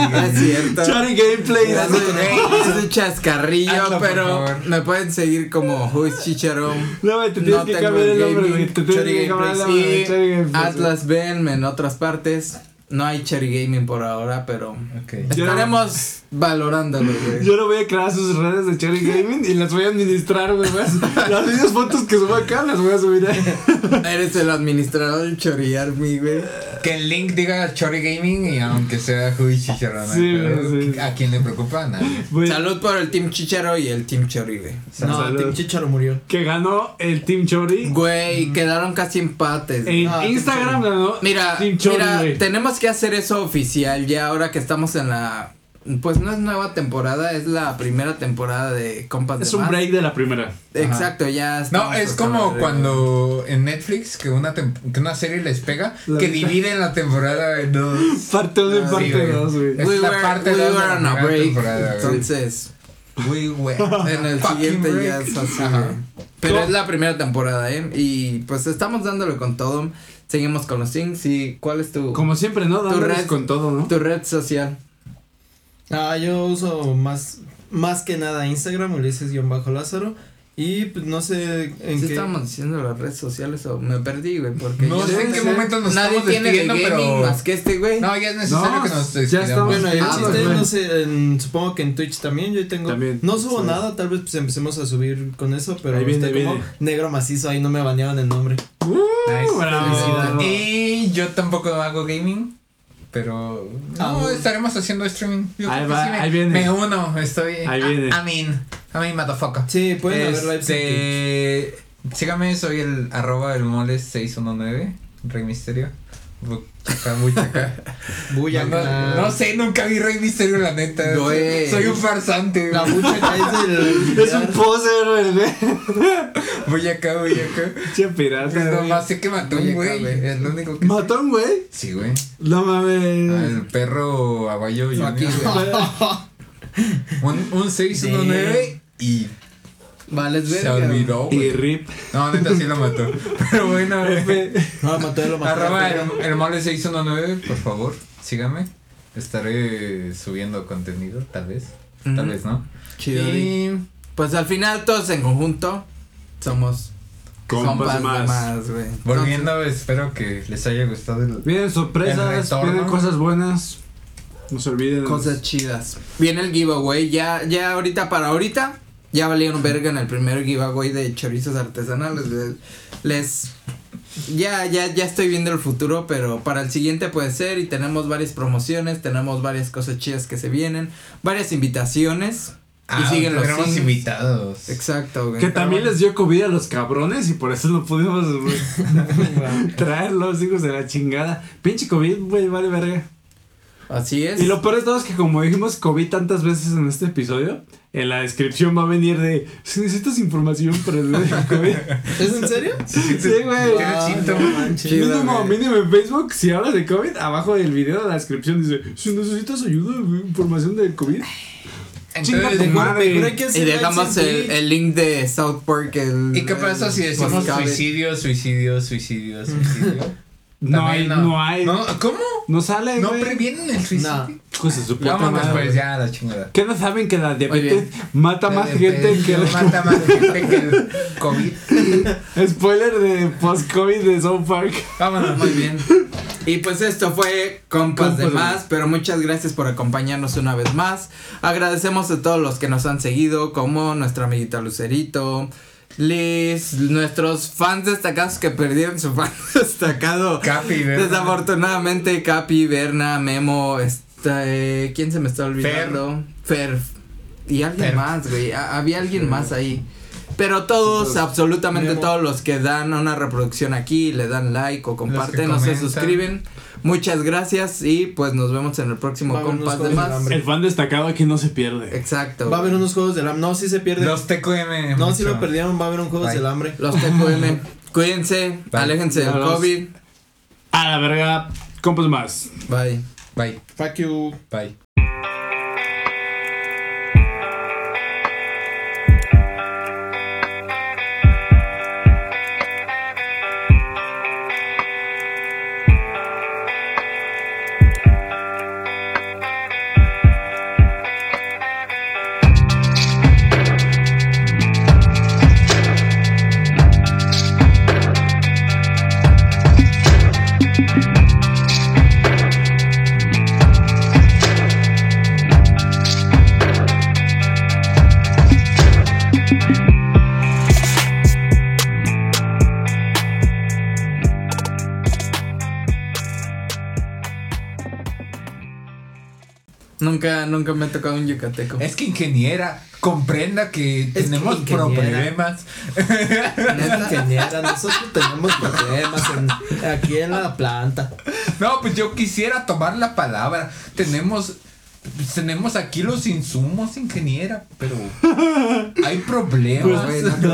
No es cierto. Chari Gameplay. Es un- es un chascarrillo, Hazlo, pero me pueden seguir como Who's Chicharón. No, te tienes No que cambiar el nombre, gaming. güey. Te tienes Chari que cambiar el Gameplays. nombre. Y Chari Gameplays. Atlas Ven en otras partes. No hay Cherry Gaming por ahora, pero Ok. Yo- estaremos valorándolo, güey. Yo no voy a crear sus redes de Cherry Gaming y las voy a administrar, güey. Las videos fotos que subo acá las voy a subir ahí. Eres el administrador del Chori Army, güey. Que el link diga Chori Gaming y aunque sea Hui Chicharrón. ¿no? Sí, sí. ¿A quién le preocupa? Nadie. Salud por el Team Chicharo y el Team Chori, güey. No, Salud. Team Chicharo murió. Que ganó el Team Chori. Güey, quedaron casi empates. En Team Instagram ganó Mira, Team Chori, mira, tenemos que hacer eso oficial ya ahora que estamos en la pues no es nueva temporada, es la primera temporada de Compas Es de un Más. break de la primera. Exacto, ya No, estamos es como cuando en Netflix que una, tem- que una serie les pega, La que dividen la temporada en dos. Parte 1 y Ah, parte güey. 2, güey. Es We la were, parte we dos de la on a primera break. temporada. Entonces, We were. en el siguiente break. ya es así. Ajá. Pero ¿Cómo? es la primera temporada, ¿eh? Y pues estamos dándole con todo. Seguimos con los things. ¿Y cuál es tu, Como siempre, ¿no? Dándoles red- con todo, ¿no? tu red social? Ah, yo uso más, más que nada Instagram, Ulises-Lázaro. Y pues no sé en ¿Sí qué. estábamos diciendo las redes sociales o me perdí, güey? Porque No sé en qué momento nos nadie estamos tiene de despidiendo, gaming pero. más que este, güey. No, ya es necesario No, que nos despidamos. Bueno, el Ah, chiste, no sé, en- supongo que en Twitch también yo tengo. También, no subo sí. nada, tal vez pues empecemos a subir con eso, pero Ahí viene, como negro macizo, ahí no me baneaban el nombre. Nice. bravo. Y yo tampoco hago gaming. Pero no, Ah, estaremos haciendo streaming. Yo Ahí creo que va, sí me, ahí viene. me uno, estoy. Ahí viene. I mean, I mean, motherfucker. Sí, pueden haber lives en Este, sígame, soy el arroba el moles 619, Rey Misterio. Buchaca, buchaca. Twitch. Buya, no, no, no sé, nunca vi Rey Misterio, la neta. Güey. Soy un farsante. La buchaca es el. Es un poser, güey. Buyaca, buyaca. Che pirata, Pues güey. nomás sé que mató un güey. Es lo único que ¿Mató un güey? Sí, güey. No mames. Al perro aguayo Aquí. Un, un 619 y Vales se verga. olvidó, Y rip. No, neta sí lo mató. Pero bueno, No, mató, lo mató. arroba el, el mole 619, por favor, sígame. Estaré subiendo contenido, tal vez. Tal Ujú. vez no. Chido. Y Pues al final todos en conjunto somos Compas más. más, güey. Volviendo, espero que les haya gustado el. Vienen El sorpresas, retorno. vienen cosas buenas. No se olviden. Cosas chidas. Viene el giveaway, ya, ya ahorita para ahorita, ya valieron verga en el primer giveaway de chorizos artesanales. Les, les- ya, ya, ya estoy viendo el futuro, pero para el siguiente puede ser y tenemos varias promociones, tenemos varias cosas chidas que se vienen, varias invitaciones. y siguen los invitados. Exacto, güey. Que también les dio COVID a los cabrones y por eso no pudimos traerlos, hijos de la chingada. Pinche COVID, güey, vale verga. Así es. Y lo peor de todo es que como dijimos COVID tantas veces en este episodio, en la descripción va a venir de si necesitas información para el COVID. ¿Es en serio? Sí, güey. Manches. Chido, Mínimo, mínimo en Facebook, si hablas de COVID, abajo del video de la descripción dice, si necesitas ayuda, información del COVID. Entonces, madre. Que Y dejamos el, el link de South Park. El, ¿Y qué pasa si decimos suicidio, suicidio, suicidio, suicidio? No hay, no, hay. No, No, ¿Cómo? Sale, ¿No güey. previenen el suicidio? No. Pues se supo Vámonos pues ya la chingada. ¿Qué no saben que la diabetes bien. mata más gente que pedo Mata más gente que el COVID. spoiler de post-COVID de South Park? Vámonos. Muy bien. Y pues esto fue Compas de Compas de Más, Más. pero muchas gracias por acompañarnos una vez más. Agradecemos a todos los que nos han seguido, como nuestra amiguita Lucerito, Liz, nuestros fans destacados que perdieron su fan destacado. Capi. Desafortunadamente, Capi, Berna, Memo, este, ¿quién se me está olvidando? Fer. Y alguien Fer. más, güey. Había alguien más ahí. Pero todos, Todos. absolutamente Memo. todos los que dan una reproducción aquí, le dan like o comparten o se suscriben. Muchas gracias y pues nos vemos en el próximo Va unos de Más. El fan destacado aquí no se pierde. Exacto. Va a haber unos juegos del hambre. No, sí se pierde. Los TQM. no, si lo perdieron, va a haber un juegos Bye. del hambre. Los TQM. Cuídense, Bye. aléjense del. COVID. A la verga, compas más. Bye. Bye. Fuck you. Bye. Nunca, nunca me ha tocado un yucateco. Es que ingeniera, comprenda que tenemos problemas. Neta, ingeniera, nosotros tenemos problemas en- aquí en la planta. No, pues yo quisiera tomar la palabra. Tenemos tenemos aquí los insumos, ingeniera, pero hay problemas. Pues, güey, no-